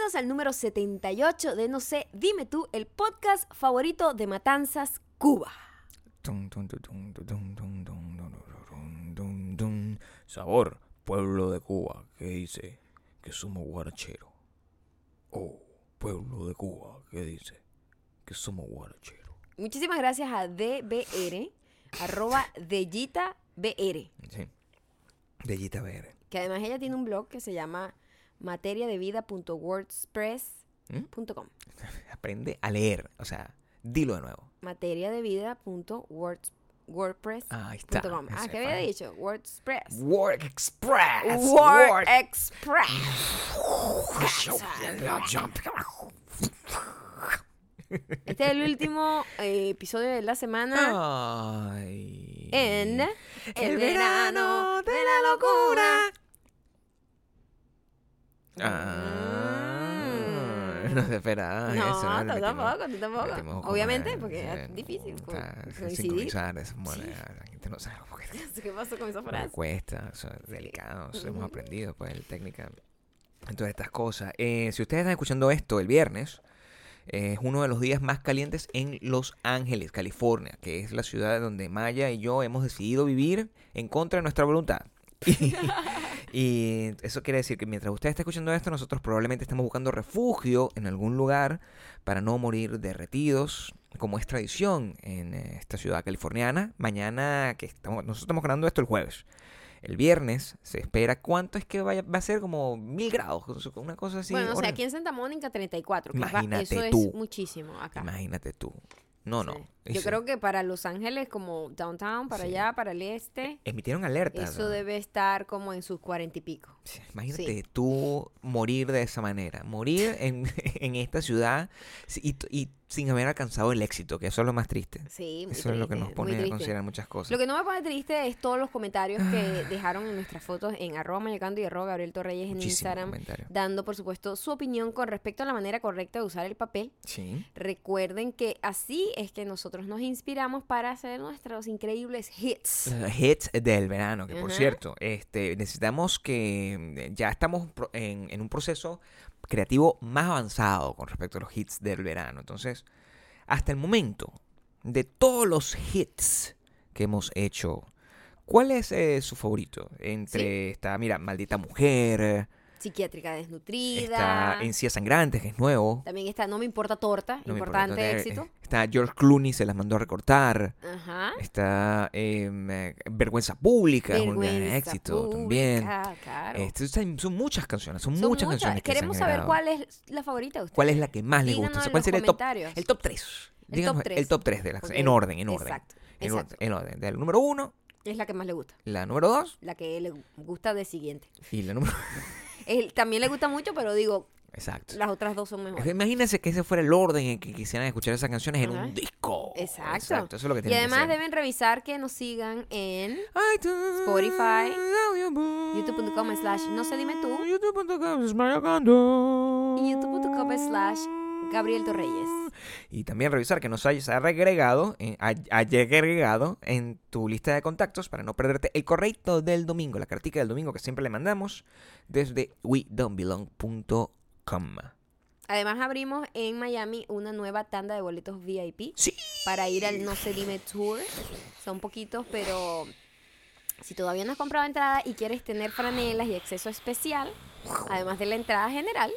Bienvenidos al número 78 de No sé, dime tú, el podcast favorito de Matanzas, Cuba. Sabor, pueblo de Cuba, que dice que somos guarachero Oh, pueblo de Cuba, que dice que somos guarachero Muchísimas gracias a DBR, arroba Deyita BR. Sí, Deyita BR. Que además ella tiene un blog que se llama materiadevida.wordpress.com. Aprende a leer, o sea, dilo de nuevo. materiadevida.wordpress.com. Ahí está. Ah, ¿qué había dicho? WordPress. Work Express. Word Express. Este es el último eh, episodio de la semana Ay. en El verano de la locura. Ah, no se esperaba No, eso. tú le metimos- tampoco, tú tampoco. Obviamente, porque es el- difícil coincidir. sincronizar eso, bueno, la gente no sabe cómo que ¿Qué pasó con esa frase? cuesta, eso es delicado, eso hemos aprendido, pues, el técnica. Entonces, estas cosas. Eh, si ustedes están escuchando esto el viernes, es uno de los días más calientes en Los Ángeles, California, que es la ciudad donde Maya y yo hemos decidido vivir en contra de nuestra voluntad. Y, eso quiere decir que mientras usted está escuchando esto, nosotros probablemente estamos buscando refugio en algún lugar para no morir derretidos, como es tradición en eh, esta ciudad californiana. Mañana, que estamos, nosotros estamos grabando esto el jueves. El viernes se espera, ¿cuánto es que vaya, va a ser? Como mil grados, una cosa así. bueno, o sea, aquí en Santa Mónica 34, que es Imagínate eso es tú. muchísimo acá. Imagínate tú. No, no. Yo creo que para Los Ángeles, como downtown, para Sí. allá, para el este, Emitieron alertas. eso ¿no? debe estar como en sus cuarenta y pico. Sí, Imagínate tú morir de esa manera, morir en, en esta ciudad y sin haber alcanzado el éxito, que eso es lo más triste. Sí, muy Eso es lo que triste, nos pone a triste. considerar muchas cosas. Lo que no me pone triste es todos los comentarios que dejaron en nuestras fotos en arroba mayacando y arroba Gabriel Torreyes en Instagram, comentarios. dando por supuesto su opinión con respecto a la manera correcta de usar el papel. Sí. Recuerden que así es que nosotros nos inspiramos para hacer nuestros increíbles hits. Eh, Hits del verano, que por Ajá. cierto, este, necesitamos que ya estamos en, en un proceso creativo más avanzado con respecto a los hits del verano. Entonces, hasta el momento, de todos los hits que hemos hecho, ¿cuál es eh, su favorito? Entre está, mira, Maldita Mujer, Psiquiátrica desnutrida. está Encías Sangrantes, que es nuevo. También está No me importa torta, no importante importa, eh, éxito. eh, Está George Clooney, se las mandó a recortar. Ajá. Está em, eh, Vergüenza Pública, es un gran éxito también. claro. Este, son muchas canciones, son, Son muchas, muchas. canciones. que se Queremos han saber cuál es la favorita de ustedes. ¿Cuál es la que más le gusta? O sea, en ¿Cuál sería el top, el top 3? El Díganos top tres. el top 3 de las Ok. en orden, en orden. Exacto, En exacto. orden, en orden. Del número 1, Es la que más le gusta. la número 2 La que le gusta de siguiente. y la número... Él también le gusta mucho, pero digo, Exacto. las otras dos son mejores. Imagínense que ese fuera el orden en que quisieran escuchar esas canciones en un disco. Exacto. Eso es lo que Y tienen además deben revisar que nos sigan en iTunes, Spotify, youtube.com slash no se dime tú, youtube.com slash Gabriel Torreyes. Y también revisar que nos hayas agregado, eh, agregado en tu lista de contactos para no perderte el correo del domingo, la cartica del domingo que siempre le mandamos desde wedon'tbelong.com. Además abrimos en Miami una nueva tanda de boletos VIP Sí. para ir al No se dime tour. Son poquitos, pero si todavía no has comprado entrada y quieres tener franelas y acceso especial, además de la entrada general,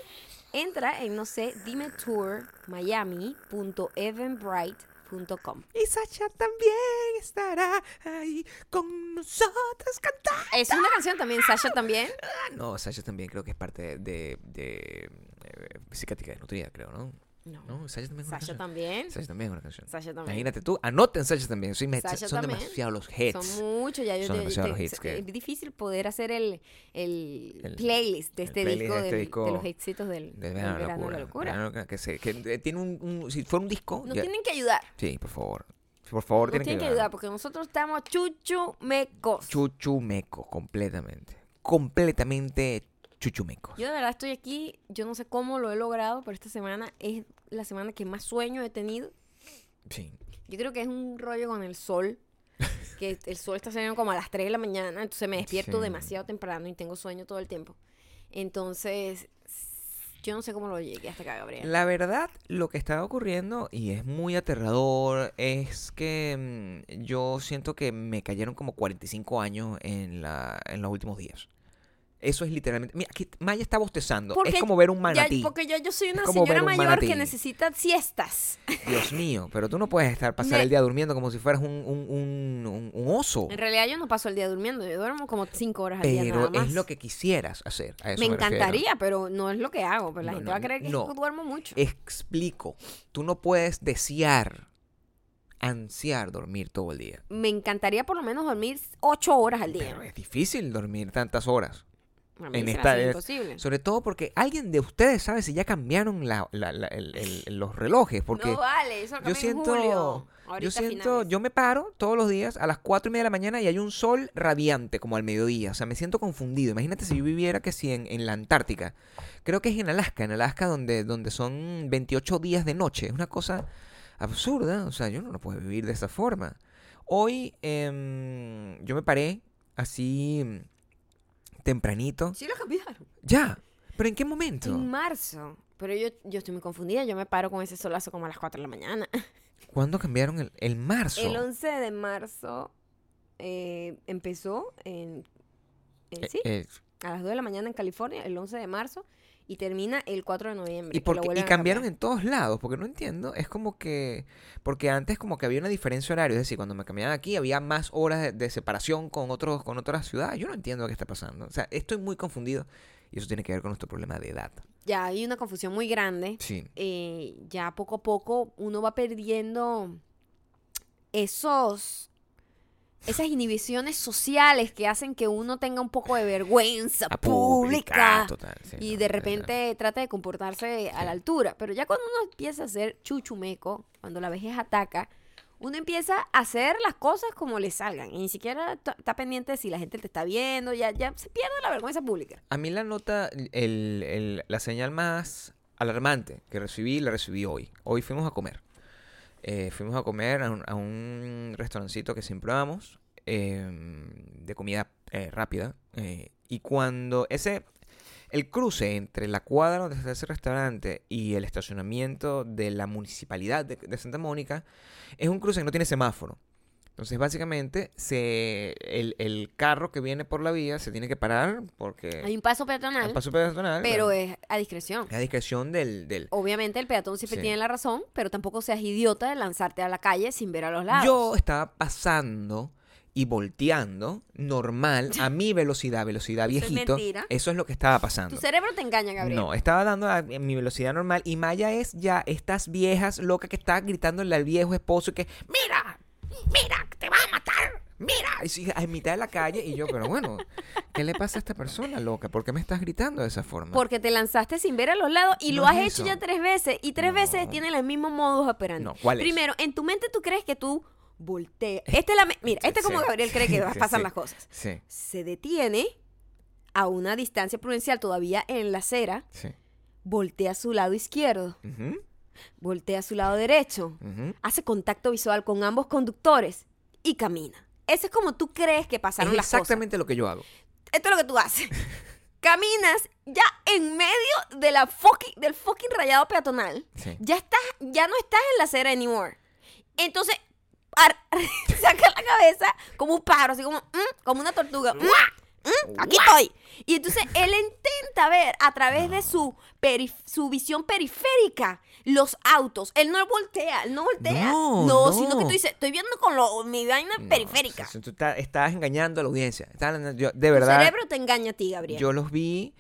entra en no sé dime tour miami.eventbrite.com. Y Sasha también estará ahí con nosotros cantando. Es una canción también, Sasha también. Ah, no, Sasha también creo que es parte de, de, eh, psiquiátrica desnutrida, creo, ¿no? No. No, Sasha también es una Sasha canción. también. Sasha también es una canción. Sasha también. Imagínate tú, anoten Sasha también. Me- Sasha son también. demasiados los hits. Son muchos, ya yo Son te- demasiados te- los hits es- que- Es difícil poder hacer el, el, El- playlist de el este, playlist disco, de este del- disco de los éxitos del, De del verano, verano de locura. la locura. Que, se, que eh, tiene un, un- Si fuera un disco. Nos ya- tienen que ayudar. Sí, por favor. Por favor, Nos tienen, tienen que ayudar porque nosotros estamos chuchumecos. Chuchumeco, completamente. Completamente chuchumeco. Yo de verdad estoy aquí, yo no sé cómo lo he logrado, pero esta semana es la semana que más sueño he tenido. Sí. Yo creo que es un rollo con el sol, que el sol está saliendo como a las 3 de la mañana, entonces me despierto Sí. demasiado temprano y tengo sueño todo el tiempo. Entonces, Yo no sé cómo lo llegué hasta acá, Gabriel. La verdad, lo que estaba ocurriendo, y es muy aterrador, es que mm, yo siento que me cayeron como 45 años en, la, en los últimos días. Eso es literalmente. Mira, aquí Maya está bostezando. Porque es como ver un Ya, manatí. porque yo, yo soy una señora un mayor manatí. que necesita siestas. Dios mío, pero tú no puedes estar pasar Me- el día durmiendo como si fueras un, un, un- oso. En realidad yo no paso el día durmiendo, yo duermo como cinco horas al día Pero es lo que quisieras hacer. a eso me encantaría, pero no es lo que hago. Pero la No, gente no, va a creer que no. yo duermo mucho. Explico. Tú no puedes desear, ansiar dormir todo el día. Me encantaría por lo menos dormir ocho horas al día. Pero es difícil dormir tantas horas. En esta es- imposible. Sobre todo porque alguien de ustedes sabe si ya cambiaron la- la- la- el- el- los relojes. Porque no vale, eso yo cambian en siento, julio. yo siento, finales. yo me paro todos los días a las cuatro y media de la mañana y hay un sol radiante como al mediodía. O sea, me siento confundido. Imagínate si yo viviera que si en, en la Antártica. Creo que es en Alaska, en Alaska donde, donde son 28 días de noche. Es una cosa absurda. O sea, yo no lo puedo vivir de esa forma. Hoy em, yo me paré así tempranito. Sí lo cambiaron. Ya. ¿Pero en qué momento? En marzo. Pero yo, yo estoy muy confundida. Yo me paro con ese solazo como a las 4 de la mañana. ¿Cuándo cambiaron el, el marzo? El 11 de marzo eh, empezó en, en- Eh, sí, eh, a las 2 de la mañana en California, el 11 de marzo, y termina el 4 de noviembre. ¿Y, cambiaron cambiar. en todos lados, porque no entiendo. Es como que. Porque antes, como que había una diferencia horaria. Es decir, cuando me cambiaban aquí, había más horas de, de separación con, otros, con otras ciudades. Yo no entiendo qué está pasando. O sea, estoy muy confundido. Y eso tiene que ver con nuestro problema de edad. Ya hay una confusión muy grande. Sí. eh, ya poco a poco uno va perdiendo esos esas inhibiciones sociales que hacen que uno tenga un poco de vergüenza A pública total. sí, y no, de repente trata de comportarse a la altura. Pero ya cuando uno empieza a ser chuchumeco, cuando la vejez ataca, uno empieza a hacer las cosas como le salgan y ni siquiera está pendiente de si la gente te está viendo, ya, ya se pierde la vergüenza pública. A mí la nota, el- el- la señal más alarmante que recibí, la recibí hoy. Hoy fuimos a comer. Eh, fuimos a comer a un, a un restaurancito que siempre vamos, eh, de comida eh, rápida. eh, y cuando ese, el cruce entre la cuadra donde está ese restaurante y el estacionamiento de la municipalidad de, de Santa Mónica, es un cruce que no tiene semáforo. Entonces, básicamente, se, el, el carro que viene por la vía se tiene que parar porque Hay un paso peatonal, paso peatonal pero bueno, es a discreción. es a discreción del... del Obviamente el peatón siempre Sí. tiene la razón, pero tampoco seas idiota de lanzarte a la calle sin ver a los lados. Yo estaba pasando y volteando normal a mi velocidad, velocidad es viejito. mentira. Eso es lo que estaba pasando. Tu cerebro te engaña, Gabriel. No, estaba dando a mi velocidad normal y Maya es ya estas viejas locas que está gritándole al viejo esposo que mira, mira, te va a matar, mira, y a mitad de la calle y yo, pero bueno, ¿qué le pasa a esta persona loca? ¿Por qué me estás gritando de esa forma? Porque te lanzaste sin ver a los lados y No lo has es hecho ya tres veces y tres No. veces tienen el mismo modus operandi. No, ¿cuál es? Primero, en tu mente tú crees que tú volteas. Este es la Mira, este es como Sí, Gabriel cree que sí, pasan sí. las cosas. Sí, Se detiene a una distancia prudencial todavía en la acera, sí. voltea a su lado izquierdo, voltea a su lado derecho, hace contacto visual con ambos conductores y camina. Ese es como tú crees que pasaron Es las cosas. exactamente lo que yo hago. Esto es lo que tú haces. Caminas ya en medio de la fucking, del fucking rayado peatonal. Sí. Ya estás, ya no estás en la acera anymore. Entonces, saca la cabeza como un pájaro, así como, mm, como una tortuga. Mm, mm, aquí estoy. Y entonces él intenta ver a través de su, su visión periférica los autos. Él no voltea, él no voltea. No, No, sino no. que tú dices, estoy viendo con lo- mi vaina No, periférica. o sea, tú estás, estás engañando a la audiencia. Estás- yo- de Tu verdad, cerebro te engaña a ti, Gabriel. yo los vi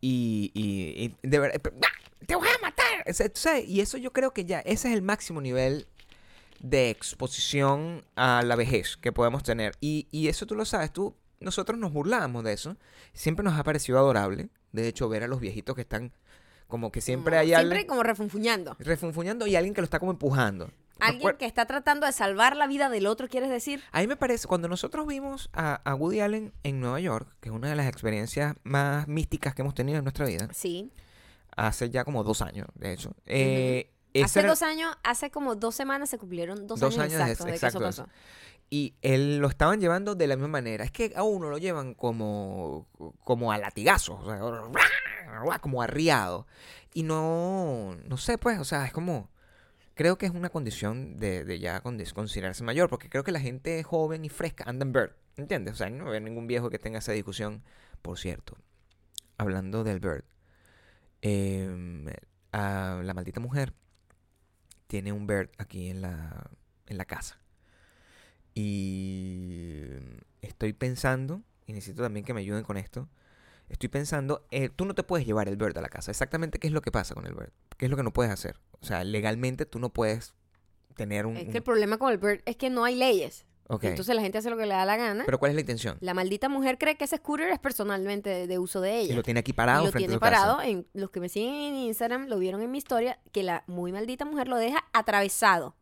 y, y- y de verdad, ¡ah! te voy a matar. O sea, tú sabes, y eso yo creo que ya, ese es el máximo nivel de exposición a la vejez que podemos tener. Y, y eso tú lo sabes, tú, nosotros nos burlamos de eso. Siempre nos ha parecido adorable, de hecho, ver a los viejitos que están como que siempre Como- hay Siempre alguien como refunfuñando. refunfuñando y alguien que lo está como empujando. Alguien que está tratando de salvar la vida del otro, ¿quieres decir? A mí me parece, cuando nosotros vimos a, a Woody Allen en Nueva York, que es una de las experiencias más místicas que hemos tenido en nuestra vida, Sí. hace ya como dos años, de hecho. eh, Hace era- dos años, hace como dos semanas se cumplieron dos, Dos años, años de- exactos de, que eso pasó. Y él lo estaban llevando de la misma manera. Es que a uno lo llevan como, como a latigazos. o sea, como arriado. Y no, no sé, pues, o sea, es como, creo que es una condición de, de ya con- considerarse mayor, porque creo que la gente joven y fresca anda en bird, ¿entiendes? O sea, no veo ningún viejo que tenga esa discusión. Por cierto, hablando del bird, em, la maldita mujer tiene un bird aquí en la, en la casa. Y estoy pensando, y necesito también que me ayuden con esto, estoy pensando, eh, tú no te puedes llevar el bird a la casa. Exactamente qué es lo que pasa con el bird. ¿Qué es lo que no puedes hacer? O sea, legalmente tú no puedes tener un... Es que un- el problema con el bird es que no hay leyes. Ok. Entonces la gente hace lo que le da la gana. Pero ¿cuál es la intención? la maldita mujer cree que ese scooter es personalmente de, de uso de Y ella. lo tiene aquí parado Y lo frente tiene a casa. parado. En, los que me siguen en Instagram lo vieron en mi historia, que la muy maldita mujer lo deja atravesado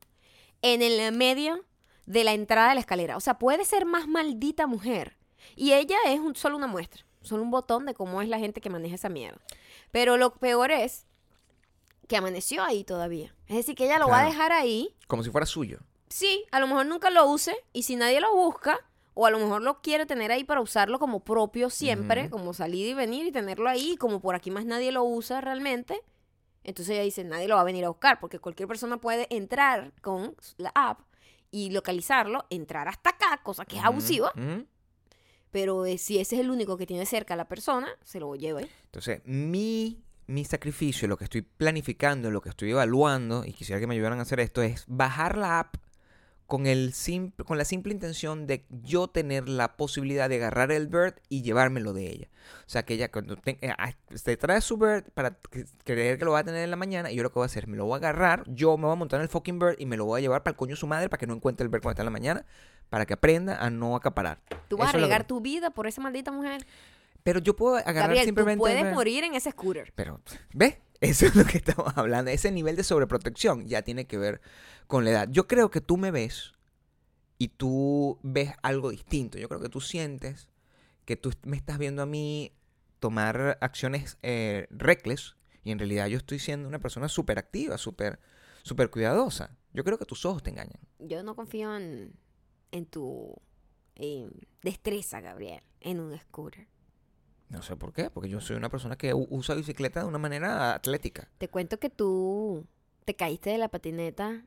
en el medio de la entrada de la escalera. O sea, puede ser más maldita mujer. Y ella es un- solo una muestra, solo un botón de cómo es la gente que maneja esa mierda. Pero lo peor es que amaneció ahí todavía. Es decir, que ella lo va a dejar ahí. Como si fuera suyo. Sí, a lo mejor nunca lo use y si nadie lo busca, o a lo mejor lo quiere tener ahí para usarlo como propio siempre, como salir y venir y tenerlo ahí, como por aquí más nadie lo usa realmente. Entonces ella dice, nadie lo va a venir a buscar, porque cualquier persona puede entrar con la app y localizarlo, entrar hasta acá, cosa que es abusiva, pero eh, si ese es el único que tiene cerca a la persona, se lo lleva. ¿eh? Entonces, mi, mi sacrificio, lo que estoy planificando, lo que estoy evaluando, y quisiera que me ayudaran a hacer esto, es bajar la app con, el simple, con la simple intención de yo tener la posibilidad de agarrar el bird y llevármelo de ella. O sea, que ella cuando te- eh, se trae su bird para creer que lo va a tener en la mañana, y yo lo que voy a hacer, me lo voy a agarrar, yo me voy a montar en el fucking bird y me lo voy a llevar para el coño de su madre para que no encuentre el bird cuando está en la mañana, para que aprenda a no acaparar. Tú vas Eso a arriesgar tu vida por esa maldita mujer. Pero yo puedo agarrar Gabriel, tú simplemente... el puedes morir en ese scooter. Pero, ¿ves? Eso es lo que estamos hablando. Ese nivel de sobreprotección ya tiene que ver con la edad. Yo creo que tú me ves y tú ves algo distinto. Yo creo que tú sientes que tú me estás viendo a mí tomar acciones eh, reckless y en realidad yo estoy siendo una persona súper activa, súper súper cuidadosa. Yo creo que tus ojos te engañan. Yo no confío en, tu destreza, Gabriel, en un scooter. No sé por qué, porque yo soy una persona que usa bicicleta de una manera atlética. Te cuento que tú te caíste de la patineta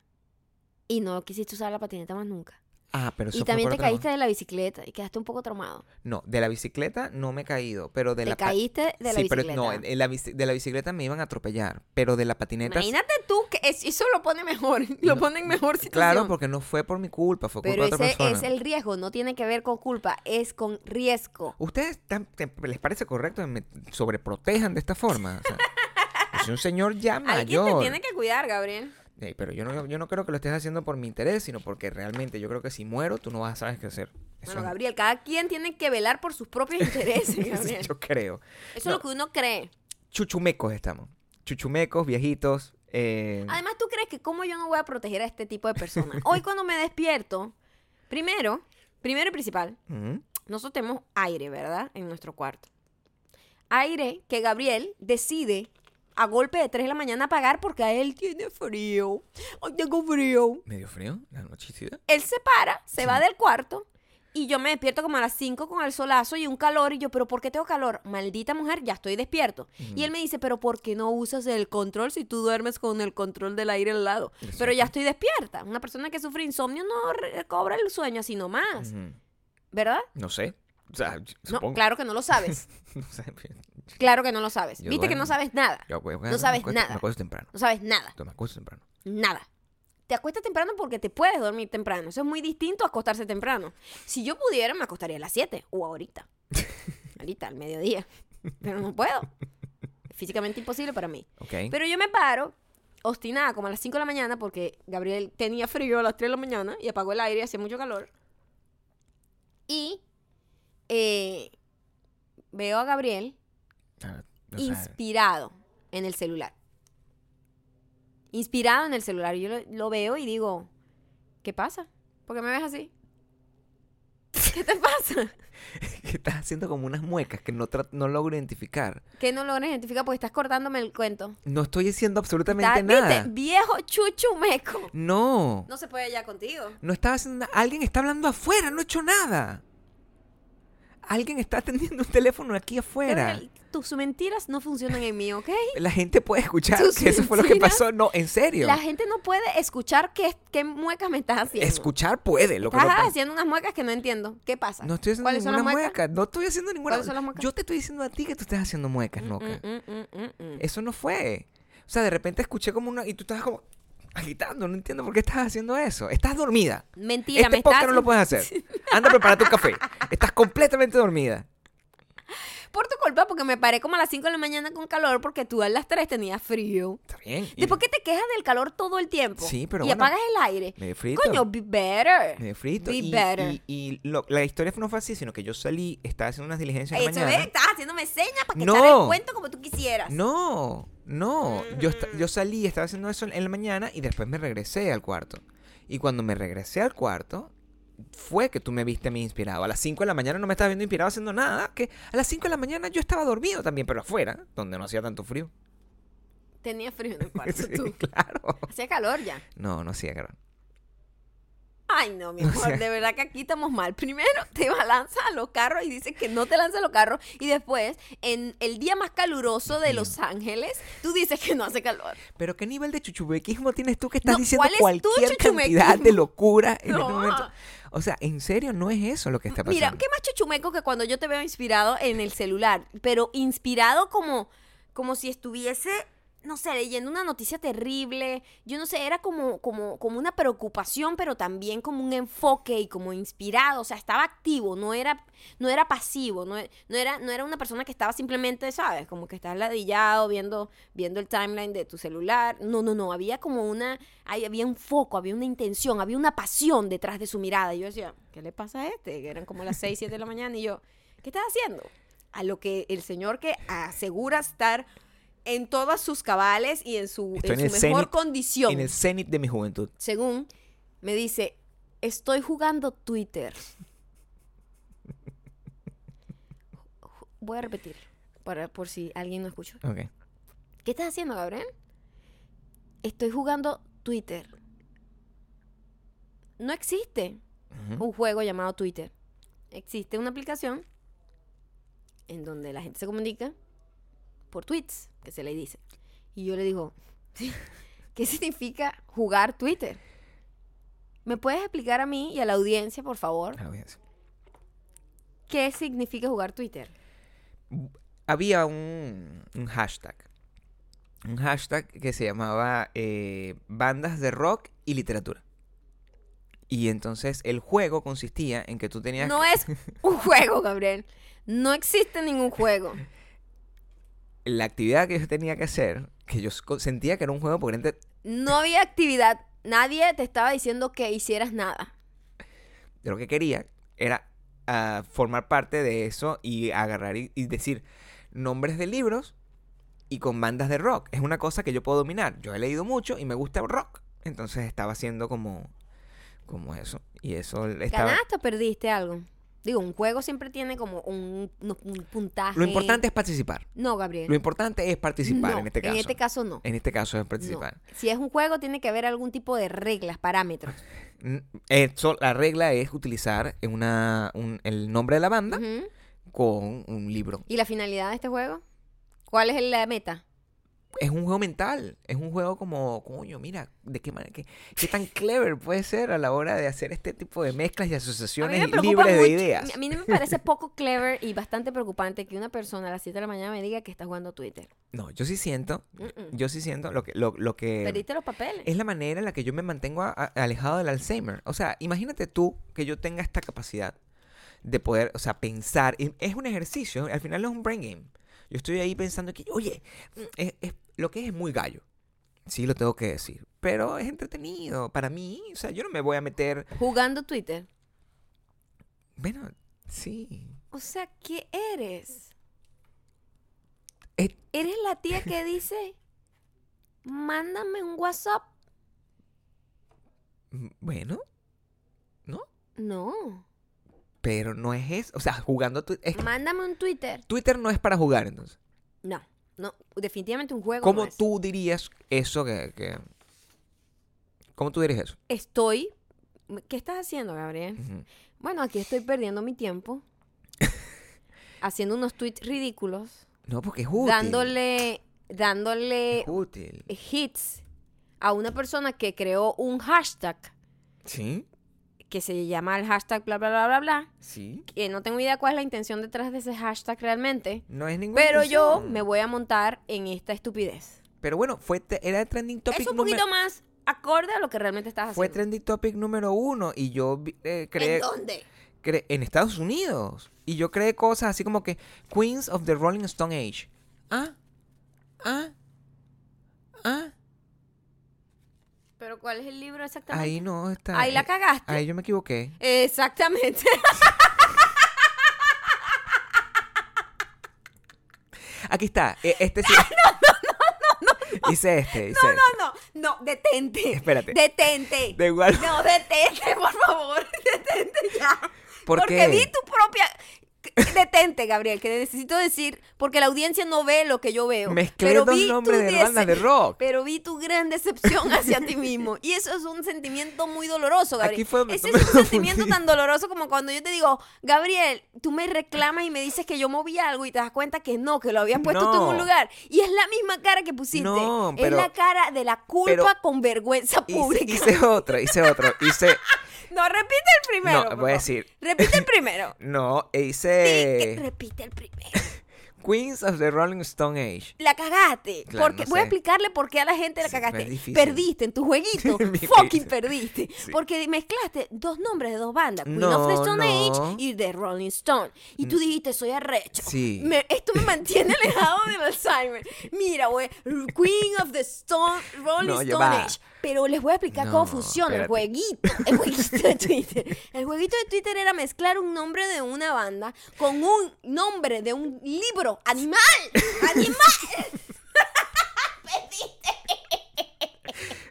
y no quisiste usar la patineta más nunca. Ah, pero eso Y fue también por te caíste de la bicicleta y quedaste un poco traumado. No, de la bicicleta no me he caído, pero de te la pa- caíste de la sí, bicicleta. pero no, en- en la bici- de la bicicleta me iban a atropellar, pero de la patineta Imagínate tú que es- eso lo pone mejor, lo No, pone en mejor situación. Claro, porque no fue por mi culpa, fue pero culpa de otra ese persona. es el riesgo, no tiene que ver con culpa, es con riesgo. ¿Ustedes tan- te- les parece correcto que me sobreprotejan de esta forma? O sea, yo soy un señor ya Alguien mayor. te tiene que cuidar, Gabriel. Pero yo no, yo no creo que lo estés haciendo por mi interés, sino porque realmente yo creo que si muero, tú no vas a saber qué hacer. Eso Bueno, es- Gabriel, cada quien tiene que velar por sus propios intereses, Gabriel. yo creo. Eso no. es lo que uno cree. Chuchumecos estamos. Chuchumecos, viejitos. eh, Además, ¿tú crees que cómo yo no voy a proteger a este tipo de personas? Hoy cuando me despierto, primero, primero y principal, nosotros tenemos aire, ¿verdad? En nuestro cuarto. Aire que Gabriel decide a golpe de 3 de la mañana apagar porque a él tiene frío. Hoy tengo frío. medio frío, la nochecita. Él se para, se Sí. va del cuarto y yo me despierto como a las 5 con el solazo y un calor y yo, pero ¿por qué tengo calor? Maldita mujer, ya estoy despierto. Y él me dice, pero ¿por qué no usas el control si tú duermes con el control del aire al lado? Pero ya estoy despierta. Una persona que sufre insomnio no recobra el sueño así nomás. ¿verdad? No sé. O sea, yo No, claro que no lo sabes. No sé. Claro que no lo sabes. Yo Viste que no sabes nada. Yo, No sabes acuesto- nada. Me acuesto temprano. No sabes nada. Yo me acuesto temprano. Nada. Te acuestas temprano porque te puedes dormir temprano. Eso es muy distinto a acostarse temprano. Si yo pudiera, me acostaría a las 7 o ahorita. ahorita, al mediodía. Pero no puedo. Es físicamente imposible para mí. ¿Ok? Pero yo me paro, obstinada, como a las 5 de la mañana, porque Gabriel tenía frío a las 3 de la mañana y apagó el aire y hacía mucho calor. Y eh, veo a Gabriel sea, inspirado en el celular. Inspirado en el celular. Yo lo, lo veo y digo, ¿qué pasa? ¿Por qué me ves así? ¿Qué te pasa? que estás haciendo como unas muecas que no, no logro identificar. ¿Qué no logras identificar? Porque estás cortándome el cuento. No estoy diciendo absolutamente nada. Viejo chuchumeco. No. No se puede ya contigo. No estaba haciendo nada. Alguien está hablando afuera, no he hecho nada. Alguien está atendiendo un teléfono aquí afuera. Gabriel, tus mentiras no funcionan en mí, ¿ok? La gente puede escuchar que eso fue lo que pasó. No, en serio. La gente no puede escuchar qué, qué muecas me estás haciendo. Escuchar puede. Lo que Estás no haciendo unas muecas que no entiendo. ¿Qué pasa? No estoy haciendo ¿Cuáles son ninguna muecas? mueca. No estoy haciendo ninguna ¿Cuáles son las muecas? Yo te estoy diciendo a ti que tú estás haciendo muecas, Mm, loca. mm, mm, mm, mm. Eso no fue. O sea, de repente escuché como una. Y tú estabas como agitando. No entiendo por qué estás haciendo eso. Estás dormida. Mentira, este me podcast estás... no lo puedes hacer. Anda a preparar tu café. Estás completamente dormida. Por tu culpa, porque me paré como a las 5 de la mañana con calor porque tú a las 3 tenías frío. Está bien. Después que te quejas del calor todo el tiempo. Sí, pero Y bueno, apagas el aire. medio frito. Coño, be better. medio frito. Be y better. y- y lo- la historia no fue así, sino que yo salí, estaba haciendo unas diligencias en la Eso mañana. estás haciéndome señas para que No. el cuento como tú quisieras. No, no. Yo, esta- Mm. yo salí, estaba haciendo eso en la mañana y después me regresé al cuarto. Y cuando me regresé al cuarto, fue que tú me viste a mí inspirado. A las 5 de la mañana no me estabas viendo inspirado haciendo nada. Que a las 5 de la mañana yo estaba dormido también, pero afuera, donde no hacía tanto frío. Tenía frío en el cuarto Sí, tú. claro. Hacía calor ya. No, no hacía calor. Ay, no, mi amor, sea- de verdad que aquí estamos mal. Primero te lanzas a los carros y dices que no te lanzas a los carros. Y después, en el día más caluroso de Los Ángeles, tú dices que no hace calor. Pero ¿qué nivel de chuchubequismo tienes tú que estás No, diciendo ¿cuál es cualquier cantidad de locura en No. este momento? O sea, en serio, no es eso lo que está pasando. Mira, qué más chuchumeco que cuando yo te veo inspirado en el celular. Pero inspirado como, como si estuviese, no sé, leyendo una noticia terrible. Yo no sé, era como, como, como una preocupación, pero también como un enfoque y como inspirado. O sea, estaba activo, no era, no era pasivo, no, no era, no era una persona que estaba simplemente, ¿sabes? Como que estás ladillado viendo, viendo el timeline de tu celular. No, no, no. Había como una, había un foco, había una intención, había una pasión detrás de su mirada. Y yo decía, ¿qué le pasa a este? Que eran como las 6, 7 de la mañana. Y yo, ¿qué estás haciendo? A lo que el señor que asegura estar en todas sus cabales y en su, Estoy en en su el mejor condición. En el cenit de mi juventud. Según me dice, estoy jugando Twitter. Voy a repetir, para, por si alguien no escuchó. Ok. ¿Qué estás haciendo, Gabriel? Estoy jugando Twitter. No existe un juego llamado Twitter. Existe una aplicación en donde la gente se comunica por tweets, que se le dice. Y yo le digo, ¿qué significa jugar Twitter? ¿Me puedes explicar a mí y a la audiencia, por favor, Ah, voy a decir. qué significa jugar Twitter? Había un, un hashtag. Un hashtag que se llamaba eh, bandas de rock y literatura. Y entonces el juego consistía en que tú tenías... No es un juego, Gabriel. No existe ningún juego. La actividad que yo tenía que hacer, que yo sentía que era un juego porque era entre- No había actividad. Nadie te estaba diciendo que hicieras nada. de lo que quería era ah, formar parte de eso y agarrar y, y decir nombres de libros y con bandas de rock. Es una cosa que yo puedo dominar. Yo he leído mucho y me gusta el rock. Entonces estaba haciendo como, como eso. Y eso estaba... ¿Ganaste o perdiste algo? Digo, un juego siempre tiene como un, un- un puntaje. Lo importante es participar. No, Gabriel. Lo importante es participar No, en este caso. En este caso no. En este caso es No. participar. Si es un juego, tiene que haber algún tipo de reglas, parámetros. Eso- la regla es utilizar una, un- el nombre de la banda con un libro. ¿Y la finalidad de este juego? ¿Cuál es la meta? Es un juego mental. Es un juego como, coño, mira, de qué manera, qué, qué tan clever puede ser a la hora de hacer este tipo de mezclas y asociaciones me libres de ideas. A mí me parece poco clever y bastante preocupante que una persona a las 7 de la mañana me diga que está jugando Twitter. No, yo sí siento, yo sí siento lo que, lo, lo que Perdiste los papeles. es la manera en la que yo me mantengo a- a- alejado del Alzheimer. O sea, imagínate tú que yo tenga esta capacidad de poder, o sea, pensar. Es un ejercicio, al final es un brain game. Yo estoy ahí pensando que, oye, mm, es, es- lo que es muy gallo. Sí, lo tengo que decir. Pero es entretenido. Para mí, o sea, yo no me voy a meter. Jugando Twitter. Bueno, sí. O sea, ¿qué eres? Eh, ¿Eres la tía que dice, mándame un WhatsApp? bueno, ¿no? No. Pero no es eso. O sea, jugando. es Mándame un Twitter. Twitter no es para jugar, entonces. No, no. Definitivamente un juego. ¿Cómo no es. tú dirías eso que, que- ¿Cómo tú dirías eso? Estoy. ¿Qué estás haciendo, Gabriel? Bueno, aquí estoy perdiendo mi tiempo. haciendo unos tweets ridículos, No, porque es útil. dándole, dándole Es útil. hits a una persona que creó un hashtag Sí, que se llama el hashtag bla bla bla bla bla. sí. Que no tengo idea cuál es la intención detrás de ese hashtag realmente. No es ninguna Pero yo me voy a montar en esta estupidez. Pero bueno, fue era el trending topic Es un número- poquito más acorde a lo que realmente estás Fue haciendo. trending topic número uno y yo eh, creé... ¿En dónde? cre- en Estados Unidos. Y yo creé cosas así como que Queens of the Rolling Stone Age. Ah, ah, ah. Pero ¿cuál es el libro exactamente? Ahí no está. Ahí la eh, cagaste. Ahí yo me equivoqué. Exactamente. Aquí está. e- Este sí. Hice este. Hice No, este. no, no, no, detente. Espérate. Detente. Da igual. No, detente, por favor. Detente ya. ¿Por porque qué? vi tu propia. Detente, Gabriel, que necesito decir, porque la audiencia no ve lo que yo veo. Mezclé pero dos vi nombres de bandas de rock. Pero vi tu gran decepción hacia ti mismo. Y eso es un sentimiento muy doloroso, Gabriel. Aquí fue Ese es un sentimiento tan doloroso como cuando yo te digo, Gabriel, tú me reclamas y me dices que yo moví algo y te das cuenta que no, que lo habías puesto tú en un No. lugar. Y es la misma cara que pusiste. No, es pero- la cara de la culpa pero con vergüenza Hice, pública. hice otro, hice otro. Hice. No, repite el primero. No, voy a decir. Repite el primero. No, e hice. Repite el primero. Queens of the Rolling Stone Age. La cagaste. Claro, porque no voy a explicarle por qué a la gente la cagaste. Perdiste en tu jueguito. Fucking perdiste. Sí. Porque mezclaste dos nombres de dos bandas. Queen No, of the Stone no. Age y The Rolling Stone. Y tú dijiste, soy arrecho. Sí. Me- esto me mantiene alejado del Alzheimer. Mira, güey. Queen of the Stone, Rolling Stone. Age. Pero les voy a explicar cómo funciona el jueguito. El jueguito de Twitter. El jueguito de Twitter era mezclar un nombre de una banda con un nombre de un libro. ¡Animal! ¡Animal!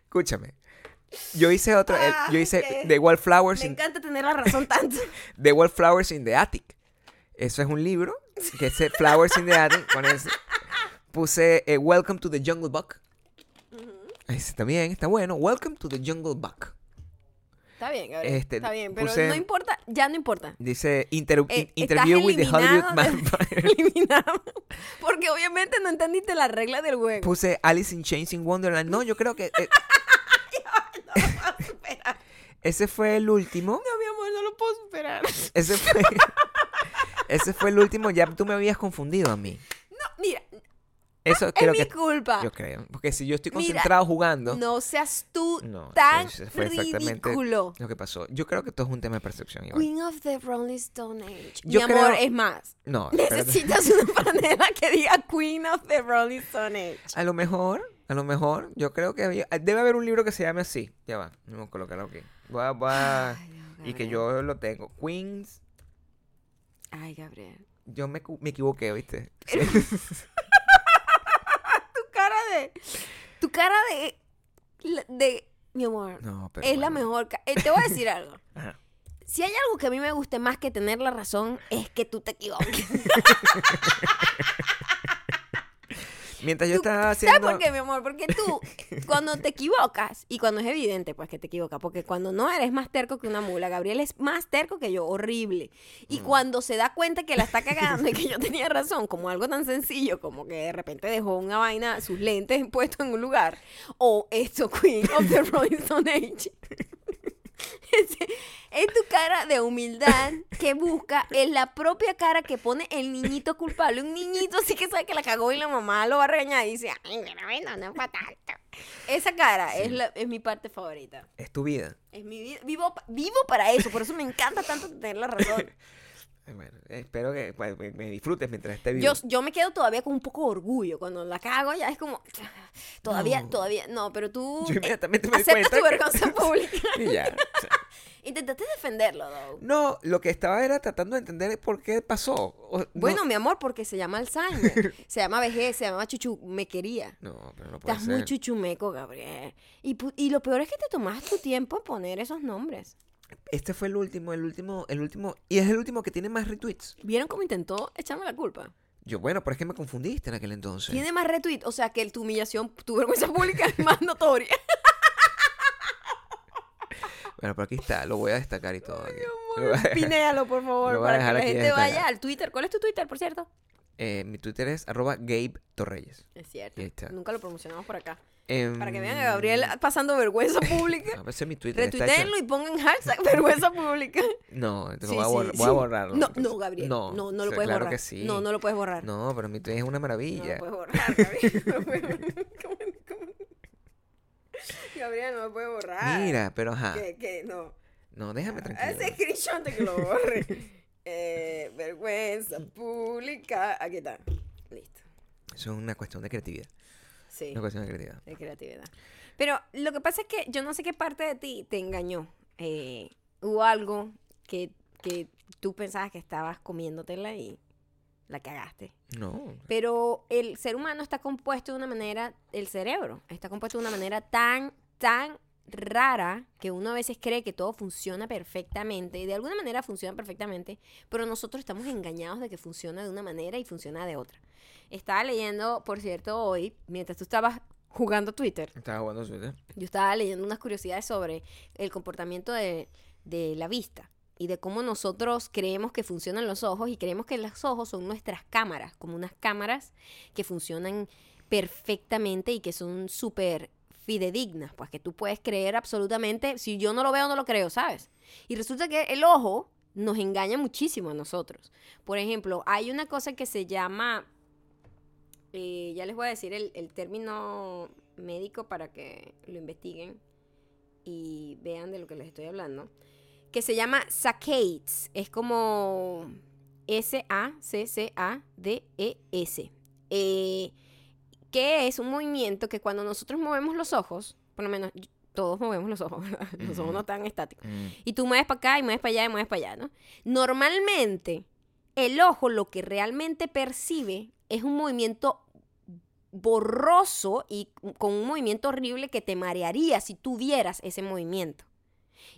Escúchame. Yo hice otro. Ah, yo hice ok. The Wallflowers Me in, encanta tener la razón tanto. The Wallflowers in the Attic. Eso es un libro que es Flowers in the Attic. Con ese. Puse eh, Welcome to the Jungle Book. Ese está bien, está bueno. Welcome to the Jungle Book. Está bien, Gabriel. Este, está bien, pero puse- no importa, ya no importa. Dice inter- Eh, estás Interview with the Hollywood eliminado de- Vampire. Eliminado. Porque obviamente no entendiste la regla del juego. Puse Alice in Chains in Wonderland. No, yo creo que. eh, Espera. ese fue el último. No, mi amor, no lo puedo superar. Ese fue. ese fue el último. Ya tú me habías confundido a mí. Eso es creo mi que. culpa. Yo creo. Porque si yo estoy Mira, concentrado jugando. No seas tú No, tan fue exactamente ridículo. lo que pasó. Yo creo que esto es un tema de percepción. igual. Queen of the Rolling Stone Age. Yo mi amor, creo- es más. No. Necesitas una franela que diga Queen of the Rolling Stone Age. A lo mejor, a lo mejor, yo creo que había- debe haber un libro que se llame así. Ya va, vamos a colocarlo aquí. Voy a- voy a- Ay, Dios, y que yo lo tengo. Queens, Ay, Gabriel. yo me, me equivoqué, ¿viste? Cara de. Tu cara de. de mi amor. No, pero es la mejor. eh, te voy a decir algo. Ajá. Si hay algo que a mí me guste más que tener la razón, es que tú te equivoques. Mientras yo estaba ¿Sabes haciendo... por qué, mi amor? Porque tú, cuando te equivocas, y cuando es evidente, pues que te equivocas, porque cuando no eres más terco que una mula, Gabriel es más terco que yo, horrible. Y Mm. cuando se da cuenta que la está cagando y que yo tenía razón, como algo tan sencillo como que de repente dejó una vaina, sus lentes puestos en un lugar, o esto, Queen of the Rolling Stone Age. Es tu cara de humildad que busca es la propia cara que pone el niñito culpable. Un niñito sí que sabe que la cagó y la mamá lo va a regañar y dice, ay, pero bueno, no fue tanto. Esa cara es, la- es mi parte favorita. Es tu vida. Es mi vida. Vivo, vivo para eso, por eso me encanta tanto tener la razón. Eh, Bueno, espero que pues, me- me disfrutes mientras esté vivo. Yo, yo me quedo todavía con un poco de orgullo. Cuando la cago ya es como, todavía, No. todavía, no, pero tú Yo eh, inmediatamente me di aceptas tu vergüenza pública. Y ya. o sea, Intentaste defenderlo, though. No, lo que estaba era tratando de entender por qué pasó. O- no- Bueno, mi amor, porque se llama Alzheimer, se llama vejez, se llama chuchumequería. No, pero no puede Estás muy chuchumeco, Gabriel. Y, y lo peor es que te tomas tu tiempo en poner esos nombres. Este fue el último, el último, el último. Y es el último que tiene más retweets. ¿Vieron cómo intentó echarme la culpa? Yo, bueno, pero es que me confundiste en aquel entonces. Tiene más retweet, o sea que tu humillación, tu vergüenza pública es más notoria. Bueno, pero aquí está, lo voy a destacar y todo. aquí. Pinéalo, por favor, Lo para que la gente vaya al Twitter. ¿Cuál es tu Twitter, por cierto? Eh, mi Twitter es arroba Gabe Torreyes. Es cierto. Nunca lo promocionamos por acá. Em, Para que vean a Gabriel pasando vergüenza pública. A veces mi Twitter Retuiteenlo y pongan hashtag vergüenza pública. No, lo Sí, voy, a sí, borrar- sí. voy a borrarlo. No, entonces. no, Gabriel. No, no, lo sí, puedes claro borrar. que sí. No, no lo puedes borrar. No, pero mi Twitter es una No maravilla. lo Gabriel. No lo puedes borrar. ¿Cómo- cómo? Gabriel no lo puede borrar. Mira, pero ajá. Que, que no. No, déjame Haz tranquilo. Ese screenshot de que lo borre. eh, vergüenza pública. Aquí está. Listo. Eso es una cuestión de creatividad. Sí. Una cuestión de creatividad. de creatividad. Pero lo que pasa es que yo no sé qué parte de ti te engañó. Eh, hubo algo que, que tú pensabas que estabas comiéndotela y la cagaste. No. Pero el ser humano está compuesto de una manera, el cerebro está compuesto de una manera tan, tan rara que uno a veces cree que todo funciona perfectamente y de alguna manera funciona perfectamente, pero nosotros estamos engañados de que funciona de una manera y funciona de otra. Estaba leyendo, por cierto, hoy, mientras tú estabas jugando Twitter, Estaba jugando Twitter. yo estaba leyendo unas curiosidades sobre el comportamiento de, de la vista y de cómo nosotros creemos que funcionan los ojos y creemos que los ojos son nuestras cámaras, como unas cámaras que funcionan perfectamente y que son súper fidedignas, pues que tú puedes creer absolutamente, si yo no lo veo, no lo creo, ¿sabes? Y resulta que el ojo nos engaña muchísimo a nosotros. Por ejemplo, hay una cosa que se llama, eh, ya les voy a decir el, el término médico para que lo investiguen y vean de lo que les estoy hablando, que se llama saccades. Es como S-A-C-C-A-D-E-S. Eh, que es un movimiento que cuando nosotros movemos los ojos, por lo menos todos movemos los ojos, ¿verdad? Los ojos no están estáticos. Mm. Y tú mueves para acá y mueves para allá y mueves para allá, ¿no? Normalmente, el ojo lo que realmente percibe es un movimiento borroso y con un movimiento horrible que te marearía si tú vieras ese movimiento.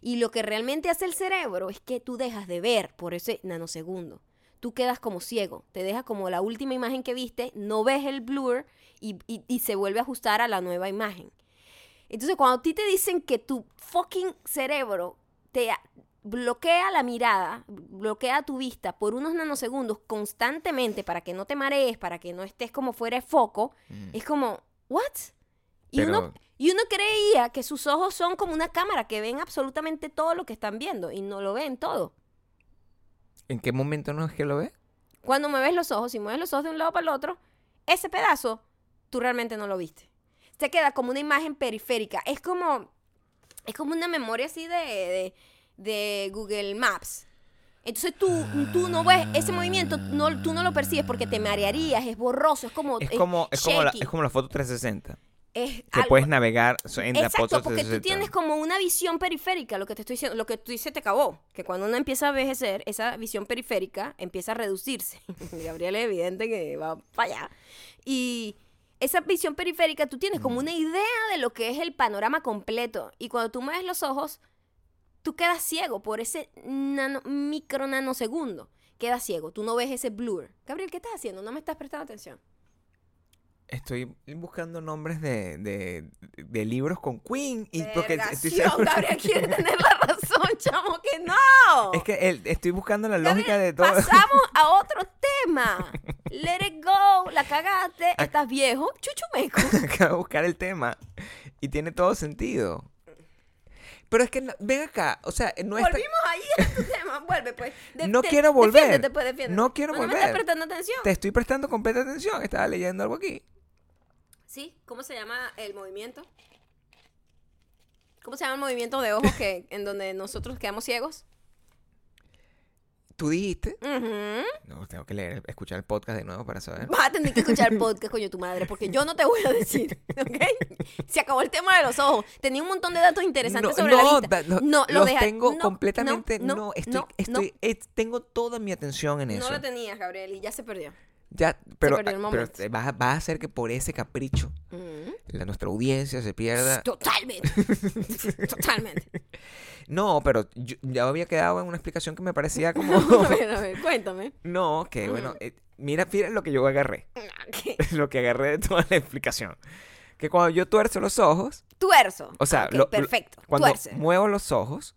Y lo que realmente hace el cerebro es que tú dejas de ver por ese nanosegundo. Tú quedas como ciego, te dejas como la última imagen que viste, no ves el blur y, y- y se vuelve a ajustar a la nueva imagen. Entonces, cuando a ti te dicen que tu fucking cerebro te bloquea la mirada, bloquea tu vista por unos nanosegundos constantemente para que no te marees, para que no estés como fuera de foco, Mm. es como, ¿what? Y, Pero- uno, y uno creía que sus ojos son como una cámara que ven absolutamente todo lo que están viendo y no lo ven todo. ¿En qué momento no es que lo ves? Cuando mueves los ojos, si mueves los ojos de un lado para el otro, ese pedazo tú realmente no lo viste. Se queda como una imagen periférica. Es como, es como una memoria así de, de, de Google Maps. Entonces tú, tú no ves ese movimiento, no, tú no lo percibes porque te marearías, es borroso, es como... Es como, es como, la, es como la foto 360. Es Que algo- puedes navegar en la foto Exacto, porque tú 360. tienes como una visión periférica, lo que te estoy diciendo, lo que tú dices te acabó, que cuando uno empieza a envejecer, esa visión periférica empieza a reducirse. Gabriel es evidente que va para allá. Y esa visión periférica, tú tienes como una idea de lo que es el panorama completo. Y cuando tú mueves los ojos, tú quedas ciego por ese nano, micro nanosegundo. Quedas ciego, tú no ves ese blur. Gabriel, ¿qué estás haciendo? No me estás prestando atención. Estoy buscando nombres de, de, de libros con Queen. Y porque estoy seguro- Gabriel quiere tener la razón, chamo, que no. Es que el- estoy buscando la Gabriel, lógica de todo. Pasamos a otro tema. Let it go, la cagaste, estás viejo, chuchumeco. Acabo de buscar el tema. Y tiene todo sentido. Pero es que, no- ven acá, o sea, no está... Volvimos ahí a tu tema, vuelve pues. De- No quiero volver. defiéndete, pues, defiéndete. No quiero me estás volver. prestando atención. Te estoy prestando completa atención. Estaba leyendo algo aquí. Sí, ¿cómo se llama el movimiento? ¿Cómo se llama el movimiento de ojos que, en donde nosotros quedamos ciegos? Tú dijiste... No, tengo que leer, escuchar el podcast de nuevo para saber. Vas a tener que escuchar el podcast, coño, tu madre, porque yo no te voy a decir, ¿ok? Se acabó el tema de los ojos. Tenía un montón de datos interesantes No, sobre no, la da- lo- no, lo los deja- tengo no, completamente... No, no, estoy, no, estoy, tengo toda mi atención en no, eso. no lo tenías, Gabriel, y ya se perdió. Ya, pero, el pero vas, a- vas a hacer que por ese capricho Mm. la, nuestra audiencia se pierda. Totalmente. Totalmente. No, pero yo ya había quedado en una explicación que me parecía como... a ver, a ver, cuéntame. no, que bueno, Mm. eh, mira, mira lo que yo agarré. Ok. lo que agarré de toda la explicación. Que cuando yo tuerzo los ojos, Tuerzo. O sea, Ok, lo- lo- perfecto. cuando Tuerce. muevo los ojos,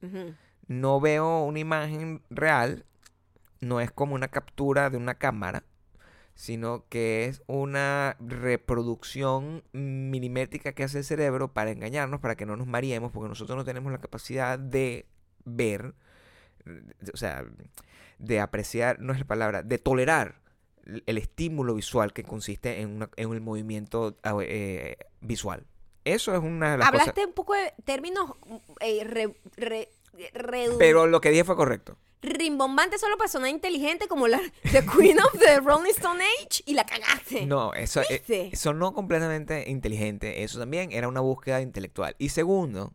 no veo una imagen real, no es como una captura de una cámara, sino que es una reproducción milimétrica que hace el cerebro para engañarnos, para que no nos mareemos, porque nosotros no tenemos la capacidad de ver, o sea, de apreciar, no es la palabra, de tolerar el estímulo visual que consiste en, una- en el movimiento ah, eh, visual. Eso es una de las Hablaste cosas. un poco de términos eh, re- re- redu- Pero lo que dije fue correcto. Rimbombantes solo para sonar inteligente como la The Queen of the Rolling Stone Age y la cagaste. No, eso eh, sonó completamente inteligente. Eso también era una búsqueda intelectual. Y segundo,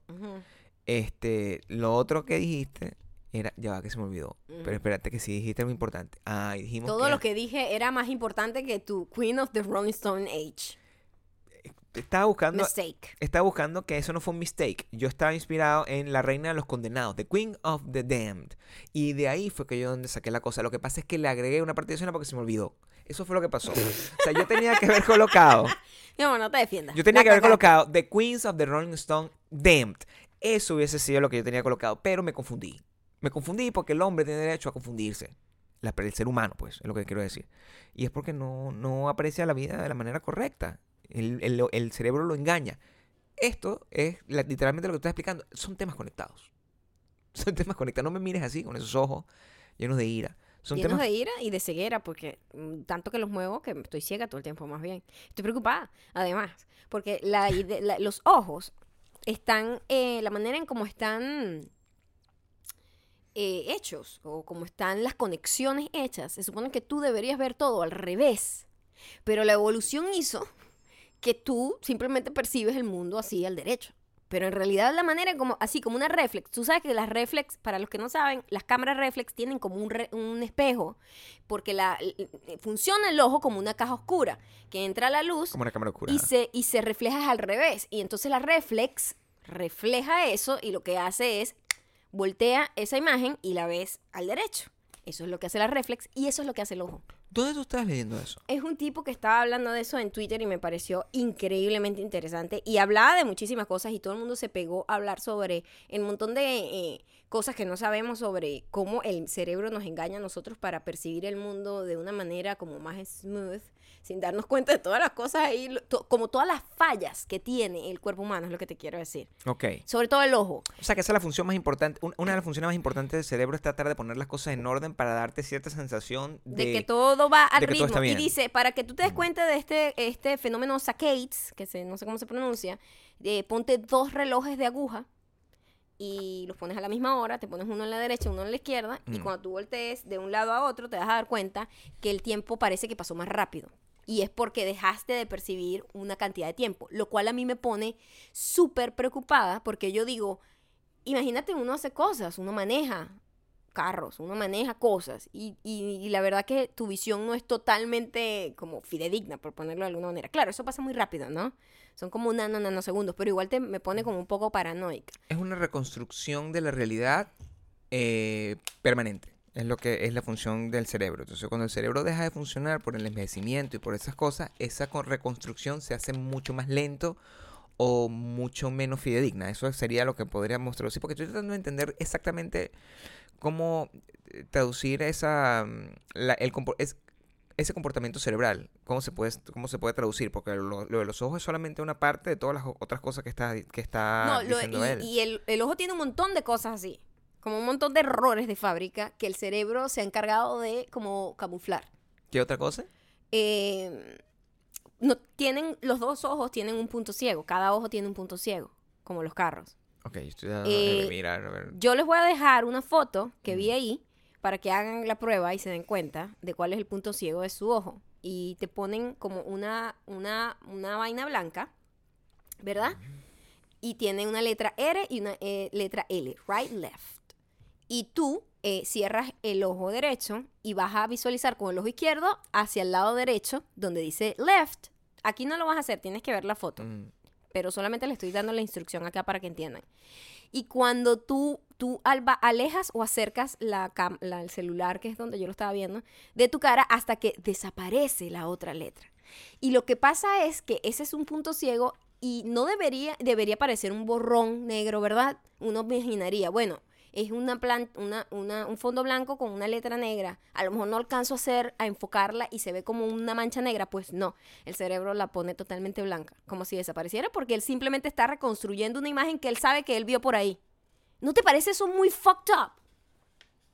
este, lo otro que dijiste era, ya va que se me olvidó. Pero espérate que sí dijiste algo importante. Ah, dijimos Todo que lo que dije era más importante que tu Queen of the Rolling Stone Age. Estaba buscando Mistake. estaba buscando que eso no fue un mistake. Yo estaba inspirado en La Reina de los Condenados, The Queen of the Damned. Y de ahí fue que yo donde saqué la cosa. Lo que pasa es que le agregué una parte adicional porque se me olvidó. Eso fue lo que pasó. O sea, yo tenía que haber colocado, amor, no te defiendas. yo tenía La que haber colocado The Queens of the Rolling Stone Damned. Eso hubiese sido lo que yo tenía colocado, pero me confundí. Me confundí porque el hombre tiene derecho a confundirse. La- el ser humano, pues, es lo que quiero decir. Y es porque no, no aprecia la vida de la manera correcta. El, el- el cerebro lo engaña. Esto es la- literalmente lo que estoy explicando. Son temas conectados. Son temas conectados. No me mires así, con esos ojos llenos de ira. Son Llenos temas... de ira y de ceguera, porque mm, tanto que los muevo que estoy ciega todo el tiempo, más bien. Estoy preocupada, además, porque la ide- la- los ojos están, eh, la manera en cómo están eh, hechos, o como están las conexiones hechas, se supone que tú deberías ver todo al revés. Pero la evolución hizo que tú simplemente percibes el mundo así al derecho. Pero en realidad la manera como, así como una reflex, tú sabes que las reflex, para los que no saben, las cámaras reflex tienen como un, re- un espejo, porque la, funciona el ojo como una caja oscura, que entra la luz Como una cámara oscura. y se, y se refleja al revés. Y entonces la reflex refleja eso y lo que hace es voltea esa imagen y la ves al derecho. Eso es lo que hace la reflex y eso es lo que hace el ojo. ¿Dónde tú estás leyendo eso? Es un tipo que estaba hablando de eso en Twitter y me pareció increíblemente interesante. Y hablaba de muchísimas cosas y todo el mundo se pegó a hablar sobre el montón de eh, cosas que no sabemos sobre cómo el cerebro nos engaña a nosotros para percibir el mundo de una manera como más smooth, sin darnos cuenta de todas las cosas ahí, to- como todas las fallas que tiene el cuerpo humano, es lo que te quiero decir. Ok. Sobre todo el ojo. O sea, que esa es la función más importante. un- Una de las funciones más importantes del cerebro es tratar de poner las cosas en orden para darte cierta sensación de, de... que todo va al ritmo. Y dice, para que tú te des cuenta de este, este fenómeno saccades, que se, no sé cómo se pronuncia, eh, ponte dos relojes de aguja y los pones a la misma hora, te pones uno en la derecha, uno en la izquierda, y Mm. cuando tú voltees de un lado a otro, te vas a dar cuenta que el tiempo parece que pasó más rápido. Y es porque dejaste de percibir una cantidad de tiempo, lo cual a mí me pone súper preocupada porque yo digo, imagínate uno hace cosas, uno maneja carros, uno maneja cosas y, y- y la verdad que tu visión no es totalmente como fidedigna, por ponerlo de alguna manera. Claro, eso pasa muy rápido, ¿no? Son como nano, nanosegundos, pero igual te, me pone como un poco paranoica. Es una reconstrucción de la realidad eh, permanente. Es lo que es la función del cerebro. Entonces, cuando el cerebro deja de funcionar por el envejecimiento y por esas cosas, esa con- reconstrucción se hace mucho más lento o mucho menos fidedigna. Eso sería lo que podríamos traducir. Porque estoy tratando de entender exactamente cómo eh, traducir esa, mm, la- el, es- ese comportamiento cerebral. ¿Cómo se puede, cómo se puede traducir? Porque lo, lo de los ojos es solamente una parte de todas las otras cosas que está, que está no, lo- diciendo y, él. y el, el ojo tiene un montón de cosas así, como un montón de errores de fábrica que el cerebro se ha encargado de como camuflar. ¿Qué otra cosa? Eh, no, tienen, los dos ojos tienen un punto ciego, cada ojo tiene un punto ciego, como los carros. Ok, estoy tratando Eh, mirar. A ver. Yo les voy a dejar una foto que vi Mm. ahí para que hagan la prueba y se den cuenta de cuál es el punto ciego de su ojo. Y te ponen como una, una, una vaina blanca, ¿verdad? Y tiene una letra R y una eh, letra L, right, left. Y tú eh, cierras el ojo derecho y vas a visualizar con el ojo izquierdo hacia el lado derecho donde dice left. Aquí no lo vas a hacer, tienes que ver la foto Mm, pero solamente le estoy dando la instrucción acá para que entiendan. Y cuando tú, tú alba, alejas o acercas la, cam- la- el celular, que es donde yo lo estaba viendo, de tu cara hasta que desaparece la otra letra. Y lo que pasa es que ese es un punto ciego y no debería, debería parecer un borrón negro, ¿verdad? Uno imaginaría, bueno, es una, plan, una, una, un fondo blanco con una letra negra. A lo mejor no alcanzo a hacer, a enfocarla y se ve como una mancha negra. Pues no, el cerebro la pone totalmente blanca, como si desapareciera, porque él simplemente está reconstruyendo una imagen que él sabe que él vio por ahí. ¿No te parece eso muy fucked up?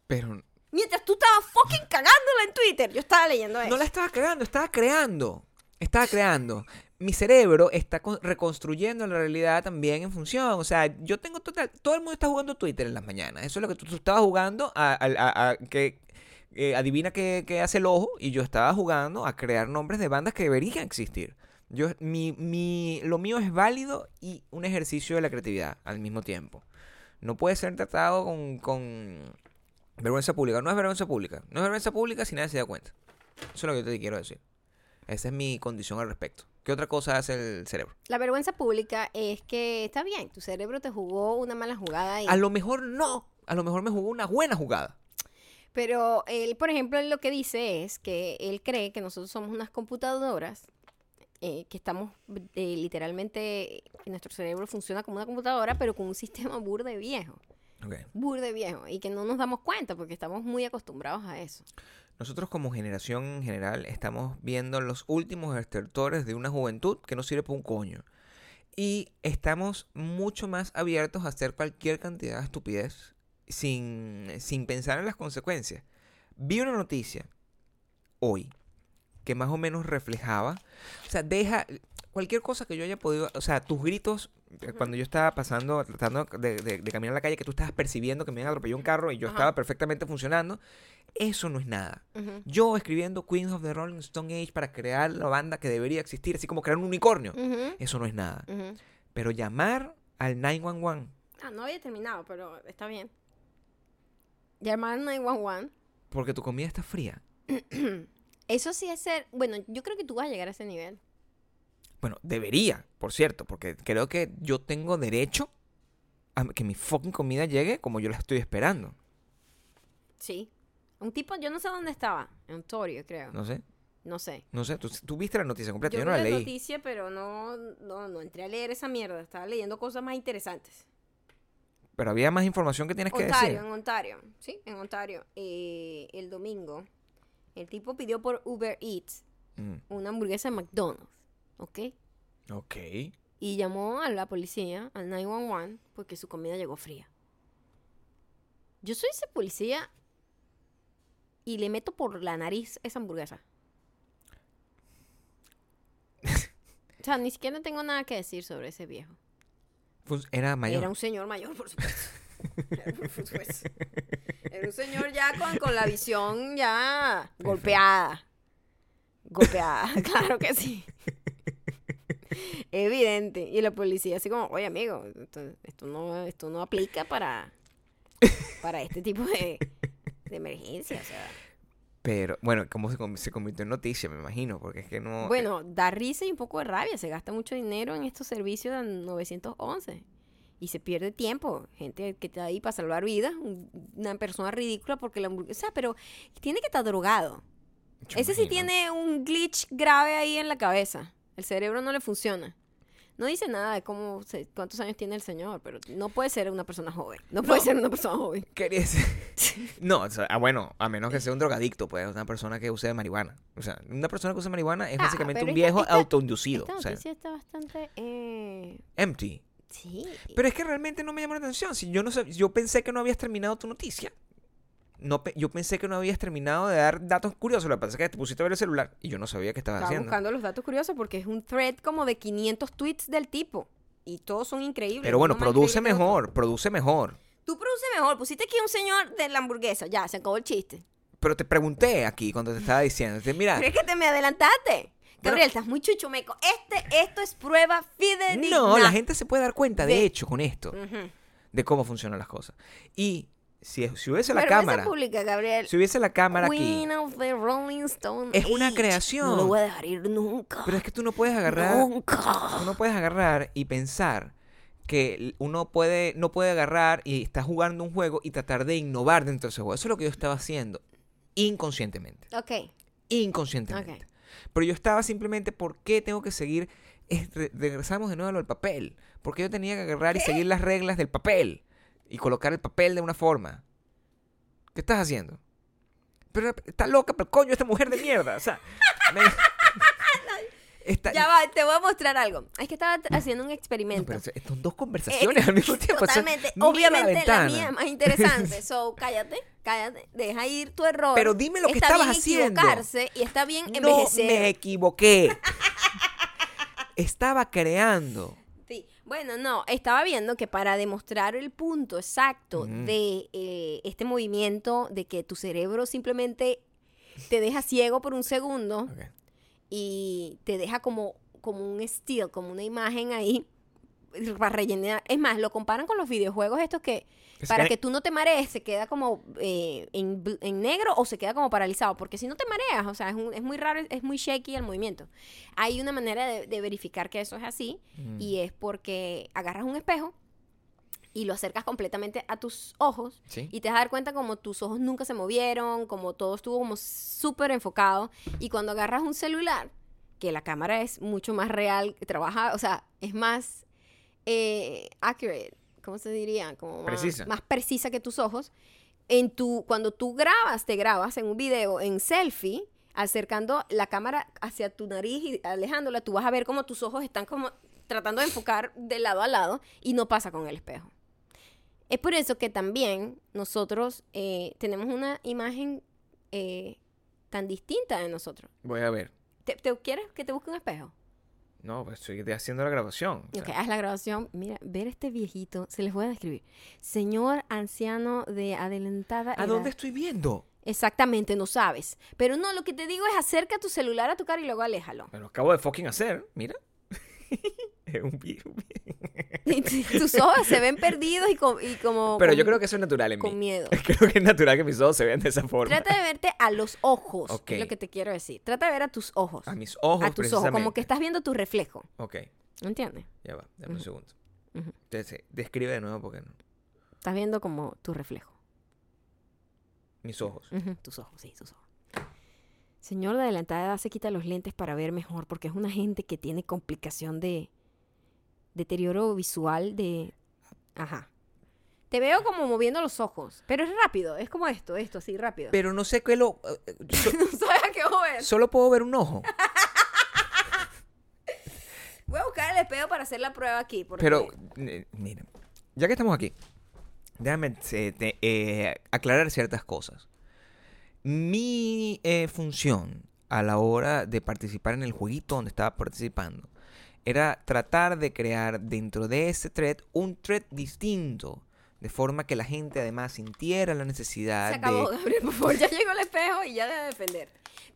Pero Mientras tú estabas fucking cagándola en Twitter, yo estaba leyendo eso. no la estaba cagando, estaba creando. Estaba creando. Mi cerebro está con- reconstruyendo la realidad también en función. O sea, yo tengo total. Todo el mundo está jugando Twitter en las mañanas. Eso es lo que tú, estabas jugando a, que eh, adivina qué, qué hace el ojo. Y yo estaba jugando a crear nombres de bandas que deberían existir. Yo, mi, mi, lo mío es válido y un ejercicio de la creatividad al mismo tiempo. No puede ser tratado con, con vergüenza pública. No es vergüenza pública. No es vergüenza pública si nadie se da cuenta. Eso es lo que yo te quiero decir. Esa es mi condición al respecto. ¿Qué otra cosa hace el cerebro? La vergüenza pública es que está bien, tu cerebro te jugó una mala jugada y A lo mejor no. A lo mejor me jugó una buena jugada. Pero él, por ejemplo, él lo que dice es que él cree que nosotros somos unas computadoras, eh, que estamos eh, literalmente, que nuestro cerebro funciona como una computadora, pero con un sistema burde viejo, Ok. burde viejo, y que no nos damos cuenta porque estamos muy acostumbrados a eso. Nosotros como generación en general estamos viendo los últimos estertores de una juventud que no sirve para un coño. Y estamos mucho más abiertos a hacer cualquier cantidad de estupidez sin, sin pensar en las consecuencias. Vi una noticia hoy que más o menos reflejaba, o sea, deja cualquier cosa que yo haya podido, o sea, tus gritos cuando yo estaba pasando, tratando de, de- de caminar a la calle, que tú estabas percibiendo que me atropellado un carro y yo Ajá. estaba perfectamente funcionando, eso no es nada. Yo escribiendo Queens of the Rolling Stone Age para crear la banda que debería existir, así como crear un unicornio, eso no es nada. Pero llamar al 911, Ah, no había terminado, pero está bien. Llamar al 911. porque tu comida está fría. Eso sí es ser... Bueno, yo creo que tú vas a llegar a ese nivel. Bueno, debería, por cierto, porque creo que yo tengo derecho a que mi fucking comida llegue como yo la estoy esperando. Sí. Un tipo, yo no sé dónde estaba. En Ontario, creo. No sé, No sé. no sé. Tú, tú viste la noticia completa, yo, Yo no vi la leí. noticia, pero no, no, no entré a leer esa mierda. Estaba leyendo cosas más interesantes. Pero había más información que tienes que Ontario, decir. en Ontario. Sí, en Ontario. Eh, el domingo, el tipo pidió por Uber Eats Mm, una hamburguesa de McDonald's. ¿Ok? ok. Y llamó a la policía, al 911, porque su comida llegó fría. Yo soy ese policía y le meto por la nariz esa hamburguesa. o sea, ni siquiera tengo nada que decir sobre ese viejo. Fun- Era mayor. Era un señor mayor, por supuesto. Era, por supuesto. Era un señor ya con, con la visión ya golpeada. Golpeada, claro que sí. Evidente. Y la policía así como, oye amigo, esto, esto no, esto no aplica para, para este tipo de, de emergencia. O sea. Pero, bueno, ¿cómo se, se convirtió en noticia? Me imagino, porque es que no... Bueno, da risa y un poco de rabia. Se gasta mucho dinero en estos servicios de 911. Y se pierde tiempo. Gente que está ahí para salvar vidas. un- Una persona ridícula porque la hamburguesa... O sea, pero tiene que estar drogado. yo Ese sí tiene un glitch grave ahí en la cabeza. El cerebro no le funciona. No dice nada de cómo se- cuántos años tiene el señor, pero no puede ser una persona joven. No puede No. ser una persona joven. Quería decir- No, o sea, ah, bueno, a menos que sea un drogadicto, pues, una persona que use marihuana. O sea, una persona que use marihuana es Ah, básicamente un viejo esta- autoinducido. Esta o sea, noticia está bastante... Eh, empty. sí. Pero es que realmente no me llamó la atención. Si yo no sab- yo pensé que no habías terminado tu noticia. No, yo pensé que no habías terminado de dar datos curiosos. Lo que pasa es que te pusiste a ver el celular y yo no sabía qué estabas Estaba haciendo. buscando los datos curiosos porque es un thread como de 500 tweets del tipo. Y todos son increíbles. Pero bueno, produce mejor, produce mejor. Tú produces mejor. Pusiste aquí un señor de la hamburguesa. Ya, se acabó el chiste. Pero te pregunté aquí cuando te estaba diciendo. Mira, Pero es que te me adelantaste. Gabriel, estás muy chuchumeco. Este, esto es prueba fidedigna. no, la gente se puede dar cuenta, de De- hecho, con esto, de cómo funcionan las cosas. Y si, si hubiese la cámara, pública, Gabriel. si hubiese la cámara aquí, Queen of the Rolling Stone Es una creación. No lo voy a dejar ir nunca. pero es que tú no puedes agarrar, Nunca. tú no puedes agarrar y pensar que uno puede, no puede agarrar y está jugando un juego y tratar de innovar dentro de ese juego. Eso es lo que yo estaba haciendo inconscientemente. Ok. Inconscientemente. Ok. Pero yo estaba simplemente, ¿por qué tengo que seguir? Es- re- regresamos de nuevo a lo del papel. Porque yo tenía que agarrar y seguir las reglas del papel. Y colocar el papel de una forma. ¿Qué estás haciendo? Pero está loca, pero coño, esta mujer de mierda. O sea, me- está- Ya va, te voy a mostrar algo. Es que estaba haciendo un No, experimento. pero son dos conversaciones al mismo tiempo. o sea, Totalmente. Obviamente la, ventana. mía es más interesante. So, cállate, cállate. Deja ir tu error. Pero dime lo que está estabas bien haciendo. equivocarse y está bien No envejecer. me equivoqué. Estaba creando. Bueno, no, estaba viendo que para demostrar el punto exacto de eh, este movimiento, de que tu cerebro simplemente te deja ciego por un segundo y te deja como, como un still, como una imagen ahí para rellenar. Es más, lo comparan con los videojuegos estos que Es para que- que tú no te marees se queda como eh, en, en negro o se queda como paralizado. Porque si no te mareas, o sea, es, un- es muy raro, es muy shaky el movimiento. Hay una manera de, de verificar que eso es así Mm. y es porque agarras un espejo y lo acercas completamente a tus ojos Sí. y te vas a dar cuenta como tus ojos nunca se movieron, como todo estuvo como súper enfocado. Y cuando agarras un celular, que la cámara es mucho más real, trabaja, o sea, es más eh, accurate, ¿cómo se diría? Como más Precisa. más precisa que tus ojos. En tu, cuando tú grabas, te grabas en un video, en selfie, acercando la cámara hacia tu nariz y alejándola, tú vas a ver como tus ojos están como tratando de enfocar de lado a lado y no pasa con el espejo. Es por eso que también nosotros eh, tenemos una imagen eh, tan distinta de nosotros. Voy a ver. ¿Te, te- quieres que te busque un espejo? No, pues estoy haciendo la grabación. o sea, Ok, haz la grabación. Mira, ver este viejito, se les voy a describir. Señor anciano de adelantada ¿A edad. dónde estoy viendo? Exactamente, no sabes. Pero no, lo que te digo es acerca tu celular a tu cara y luego aléjalo. Me lo acabo de fucking hacer. Mira. es un virus. Y tus ojos se ven perdidos y, co- y como... Pero con- yo creo que eso es natural en Con mí. miedo. Creo que es natural que mis ojos se vean de esa forma. Trata de verte a los ojos, es lo que te quiero decir. Trata de ver a tus ojos. A mis ojos, a tus ojos, como que estás viendo tu reflejo. Ok, ¿Entiendes? ya va. Dame un Ujú. segundo. Entonces, describe de nuevo porque no. Estás viendo como tu reflejo. Mis ojos. Tus ojos, sí, tus ojos. Señor de adelantada edad se quita los lentes para ver mejor porque es una gente que tiene complicación de deterioro visual de... Ajá. Te veo como moviendo los ojos, pero es rápido, es como esto, esto, así, rápido. Pero no sé qué lo. eh, so- no sabes a qué solo puedo ver un ojo. Voy a buscar el espejo para hacer la prueba aquí. Porque... Pero, eh, mira, ya que estamos aquí, déjame eh, te- eh, aclarar ciertas cosas. Mi eh, función a la hora de participar en el jueguito donde estaba participando era tratar de crear dentro de ese thread un thread distinto, de forma que la gente además sintiera la necesidad Se acabó, de... Gabriel, por favor, ya llegó el espejo y ya debe defender.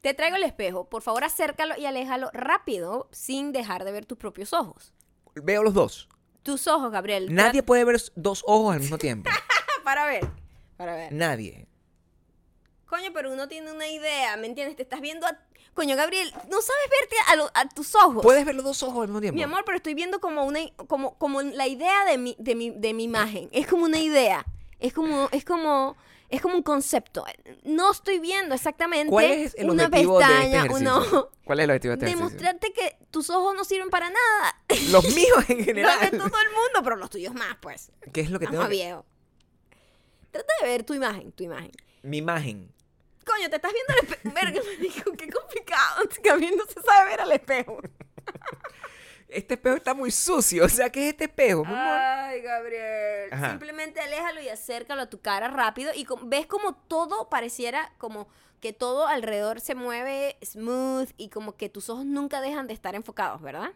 Te traigo el espejo, por favor acércalo y aléjalo rápido sin dejar de ver tus propios ojos. Veo los dos. Tus ojos, Gabriel. Nadie puede ver dos ojos al mismo tiempo. Para ver, para ver. Nadie. Coño, pero uno tiene una idea, ¿me entiendes? Te estás viendo a... Coño, Gabriel, no sabes verte a, lo- a tus ojos. Puedes ver los dos ojos al mismo tiempo. Mi amor, pero estoy viendo como una como, como la idea de mi, de mi, de mi imagen. Es como una idea. Es como, es como, es como un concepto. No estoy viendo exactamente ¿Cuál es el una objetivo de este pestaña, ejercicio? uno- ¿Cuál es el objetivo de este ejercicio? demostrarte que tus ojos no sirven para nada. Los míos en Los general. de todo el mundo, pero los tuyos más, pues. ¿Qué es lo que tengo que... viejo. Trata de ver tu imagen, tu imagen. Mi imagen. Coño, te estás viendo al espejo. Verga, marico, qué complicado. Gabriel no se sabe ver al espejo. Este espejo está muy sucio. O sea, ¿qué es este espejo, mi amor? Ay, Gabriel. Ajá. Simplemente aléjalo y acércalo a tu cara rápido. Y ves como todo pareciera como que todo alrededor se mueve smooth y como que tus ojos nunca dejan de estar enfocados, ¿verdad?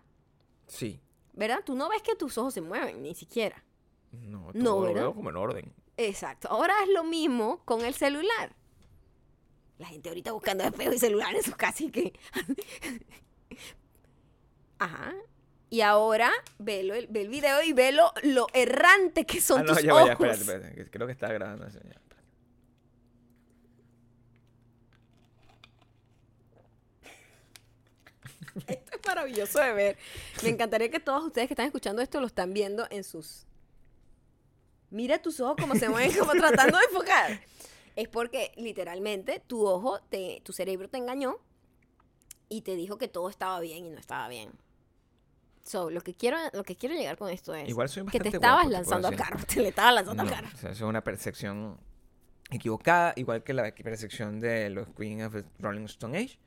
Sí. ¿Verdad? Tú no ves que tus ojos se mueven, ni siquiera. No, No, todo lo ¿verdad? veo como en orden. Exacto. Ahora es lo mismo con el celular. La gente ahorita buscando espejo y celular en sus casas y que... Ajá. Y ahora velo, el- ve el video y ve lo, errante que son ah, no, tus ya ojos. vaya, espérate, espérate. Creo que está grabando eso. ya. Esto es maravilloso de ver. Me encantaría que todos ustedes que están escuchando esto lo están viendo en sus... Mira tus ojos como se mueven, como tratando de enfocar. Es porque literalmente tu ojo, te, tu cerebro te engañó y te dijo que todo estaba bien y no estaba bien. So, lo que quiero, lo que quiero llegar con esto es Igual soy que te estabas guapo, te lanzando al decir. carro, te le estabas lanzando No, al carro. o sea, eso es una percepción equivocada, igual que la percepción de los Queen of the Rolling Stone Age,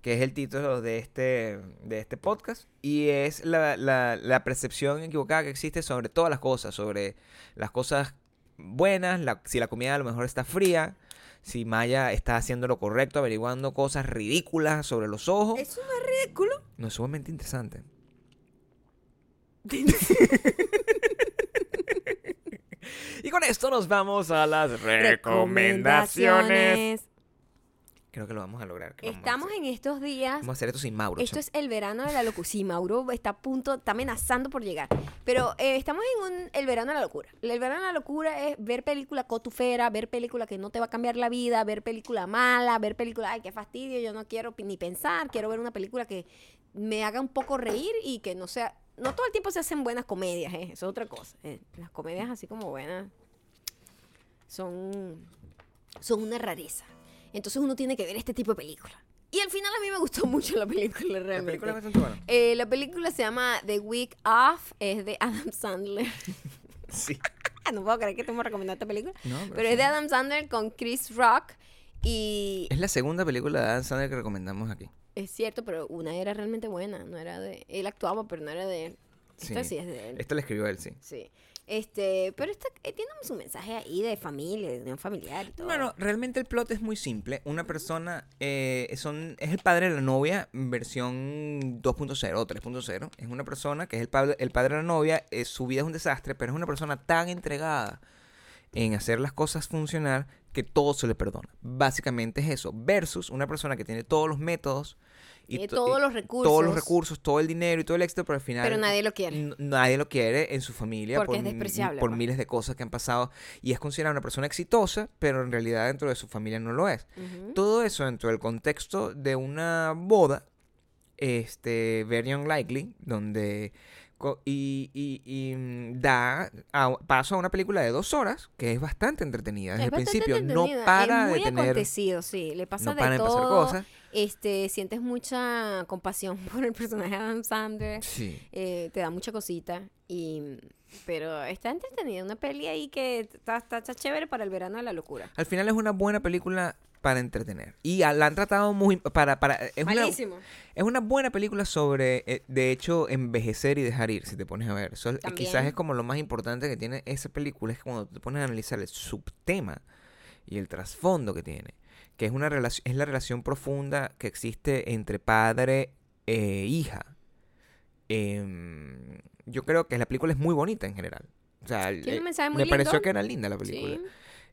que es el título de este, de este podcast, y es la, la- la percepción equivocada que existe sobre todas las cosas, sobre las cosas buenas, la- si la comida a lo mejor está fría, si Maya está haciendo lo correcto, averiguando cosas ridículas sobre los ojos. Eso no es ridículo. No, es sumamente interesante. y con esto nos vamos a las recomendaciones. Creo que lo vamos a lograr. a Estamos hacer. en estos días. Vamos a hacer esto sin Mauro. Esto es el verano de la locura. Sí, Mauro está a punto, está amenazando por llegar. Pero eh, estamos en un, el verano de la locura. El verano de la locura es ver película cotufera, ver película que no te va a cambiar la vida, ver película mala, ver película, ay, qué fastidio, yo no quiero ni pensar, quiero ver una película que me haga un poco reír y que no sea... No todo el tiempo se hacen buenas comedias, ¿eh? eso es otra cosa. eh. Las comedias así como buenas son, son una rareza. Entonces uno tiene que ver este tipo de películas. Y al final a mí me gustó mucho la película La realmente. película es buena. Eh, la película se llama The Week Off, es de Adam Sandler. Sí. no puedo creer que te hemos recomendado esta película. No, Pero es de Adam Sandler con Chris Rock. Y Es la segunda película de Adam Sandler que recomendamos aquí. es cierto, pero una era realmente buena. No era de. Él actuaba, pero no era de él. Esta sí es de él. Esta la escribió él, sí. Sí. Este, pero esta, eh, tiene su mensaje ahí de familia, de unión familiar y todo. Bueno, realmente el plot es muy simple. Una persona eh, son, es el padre de la novia, versión 2.0 o 3.0. Es una persona que es el padre, el padre de la novia. eh, su vida es un desastre, pero es una persona tan entregada en hacer las cosas funcionar que todo se le perdona. Básicamente es eso. Versus una persona que tiene todos los métodos y to- todos los Todos los recursos. recursos, todo el dinero y todo el éxito, pero al final. Pero nadie lo quiere. Nadie lo quiere en su familia Porque por, es despreciable, por pues. miles de cosas que han pasado y es considerada una persona exitosa, pero en realidad dentro de su familia no lo es. Todo eso dentro del contexto de una boda, este, very unlikely, donde y, y- y, mm, da a- paso a una película de dos horas que es bastante entretenida desde Es el principio. No para es muy de tener, acontecido, sí. Le pasa no de para todo. cosas. Este, sientes mucha compasión por el personaje de Adam Sandler. Sí. eh, te da mucha cosita. Y, pero está entretenida. Una peli ahí que está, está, está chévere para el verano de la locura. Al final es una buena película para entretener. Y la han tratado muy... Para, para, es, una, Malísimo. es una buena película sobre, eh, de hecho, envejecer y dejar ir, si te pones a ver. Eso es- También. quizás es como lo más importante que tiene esa película, es que cuando te pones a analizar el subtema y el trasfondo que tiene, que es, una relación, es la relación profunda que existe entre padre e hija. Em, yo creo que la película es muy bonita en general. O sea, eh, me pareció que era linda la película. Sí.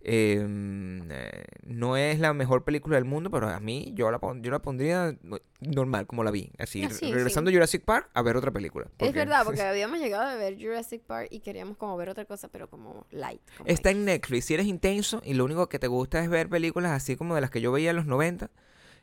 Eh, no es la mejor película del mundo, pero a mí yo la, pon- yo la pondría no- normal, como la vi. Así, Ah, sí, regresando a Jurassic Park a ver otra película. Es verdad, porque habíamos llegado a ver Jurassic Park y queríamos como ver otra cosa, pero como light. como Está X. en Netflix. Si eres intenso y lo único que te gusta es ver películas así como de las que yo veía en los 90,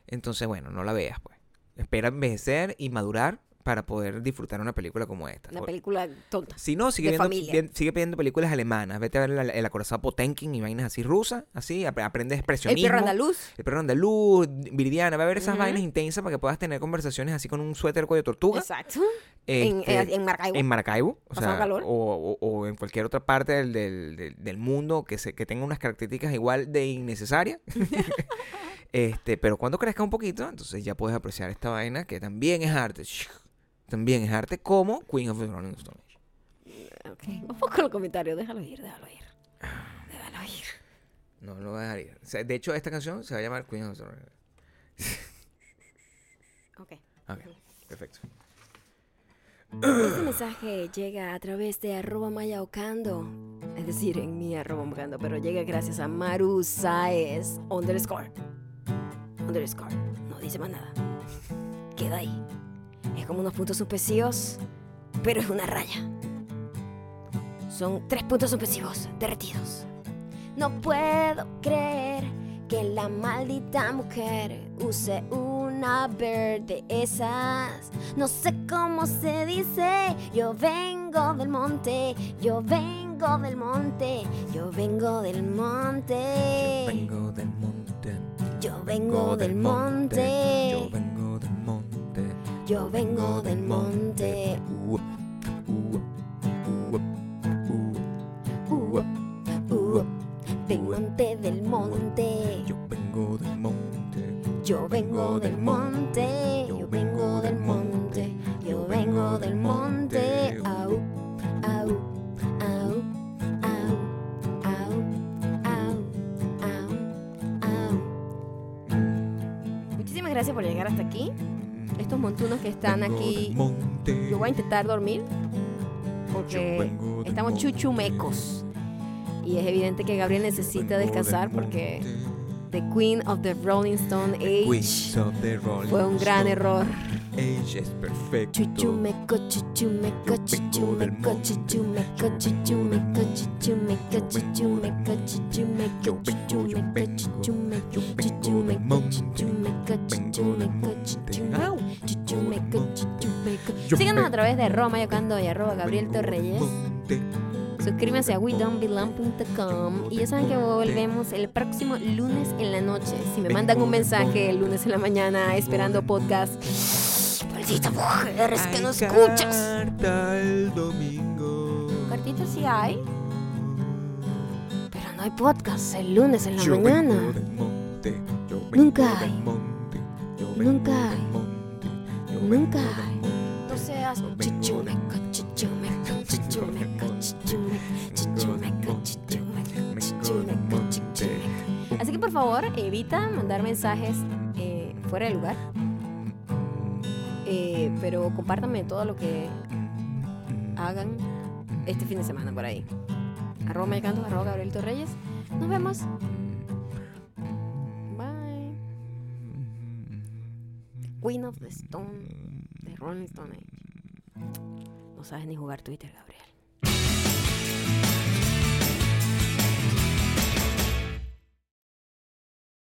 entonces, bueno, no la veas, pues. Espera envejecer y madurar para poder disfrutar una película como esta. Una película tonta. Si no, sigue viendo, bien- sigue viendo películas alemanas. Vete a ver el, el acorazado Potemkin y vainas así rusas, así, ap- aprende El expresionismo. perro andaluz. El perro andaluz, Viridiana, va a ver esas vainas intensas para que puedas tener conversaciones así con un suéter cuello de tortuga. Exacto. En, este, en, en Maracaibo. en Maracaibo, o, sea, calor. o, o- o en cualquier otra parte del, del- del- del mundo que, se, que tenga unas características igual de innecesarias. este, pero cuando crezca un poquito, entonces ya puedes apreciar esta vaina que también es arte. También es arte como Queen of the Rolling Stones. Ok. Vamos con los comentarios. Déjalo ir, déjalo ir. Déjalo ir. No lo voy a dejar ir. O sea, de hecho, esta canción se va a llamar Queen of the Rolling Ok. Ok, perfecto. Este mensaje llega a través de arroba mayaocando. Es decir, en mi arroba pero llega gracias a Maru Saez underscore. Underscore. No dice más nada. Queda ahí. Es como unos puntos suspensivos, pero es una raya. Son tres puntos suspensivos derretidos. No puedo creer que la maldita mujer use una verde esas. No sé cómo se dice. Yo vengo del monte, yo vengo del monte, yo vengo del monte. Vengo del monte. Yo vengo del monte. Yo vengo del monte. Yo vengo del monte. Del monte, del monte. Yo vengo del monte. Yo vengo del monte. Yo vengo del monte. Yo vengo del monte. Au, au, au, au, au, au, au, au. Muchísimas gracias por llegar hasta aquí. Estos montunos que están Vengo aquí. monte. Yo voy a intentar dormir porque estamos monte. chuchumecos. Y es evidente que Gabriel necesita descansar porque. The Queen of the Rolling Stone Age of the Rolling fue un gran Stone. error. Age es perfecto. Chuchumeco, chuchumeco, chuchumeco, chuchumeco, chuchumeco, chuchumeco, chuchumeco, chuchumeco, Yo vengo, yo chuchumeco, vengo, chuchumeco, yo vengo del chuchumeco, monte. chuchumeco, Vengo del chuchumeco, monte. Au. chuchumeco, chuchumeco. Yo Síganos a través de Roma Yocando y arroba Gabriel Torreyes. Suscríbanse a WeDon'tBelong.com y ya saben que volvemos el próximo lunes en la noche. Si me mandan un mensaje el lunes en la mañana esperando podcast. Maldita mujer, es que no escuchas. carta el domingo. Cartitas sí hay, pero no hay podcast el lunes en la Yo mañana. vengo del monte, yo vengo Nunca del hay. monte, yo vengo Nunca del hay. monte, yo Nunca vengo del hay. monte. No seas chichumeco, chichumeco, chichumeco, chichumeco, chichumeco, chichumeco, chichumeco, chichumeco. Así que por favor, evita mandar mensajes eh, fuera de lugar. Eh, pero compártanme todo lo que hagan este fin de semana por ahí. Arroba Mecanto, arroba Gabriel Torreyes. Nos vemos. Bye. Queen of the Stone de Rolling Stone Age. No sabes ni jugar Twitter, Gabriel.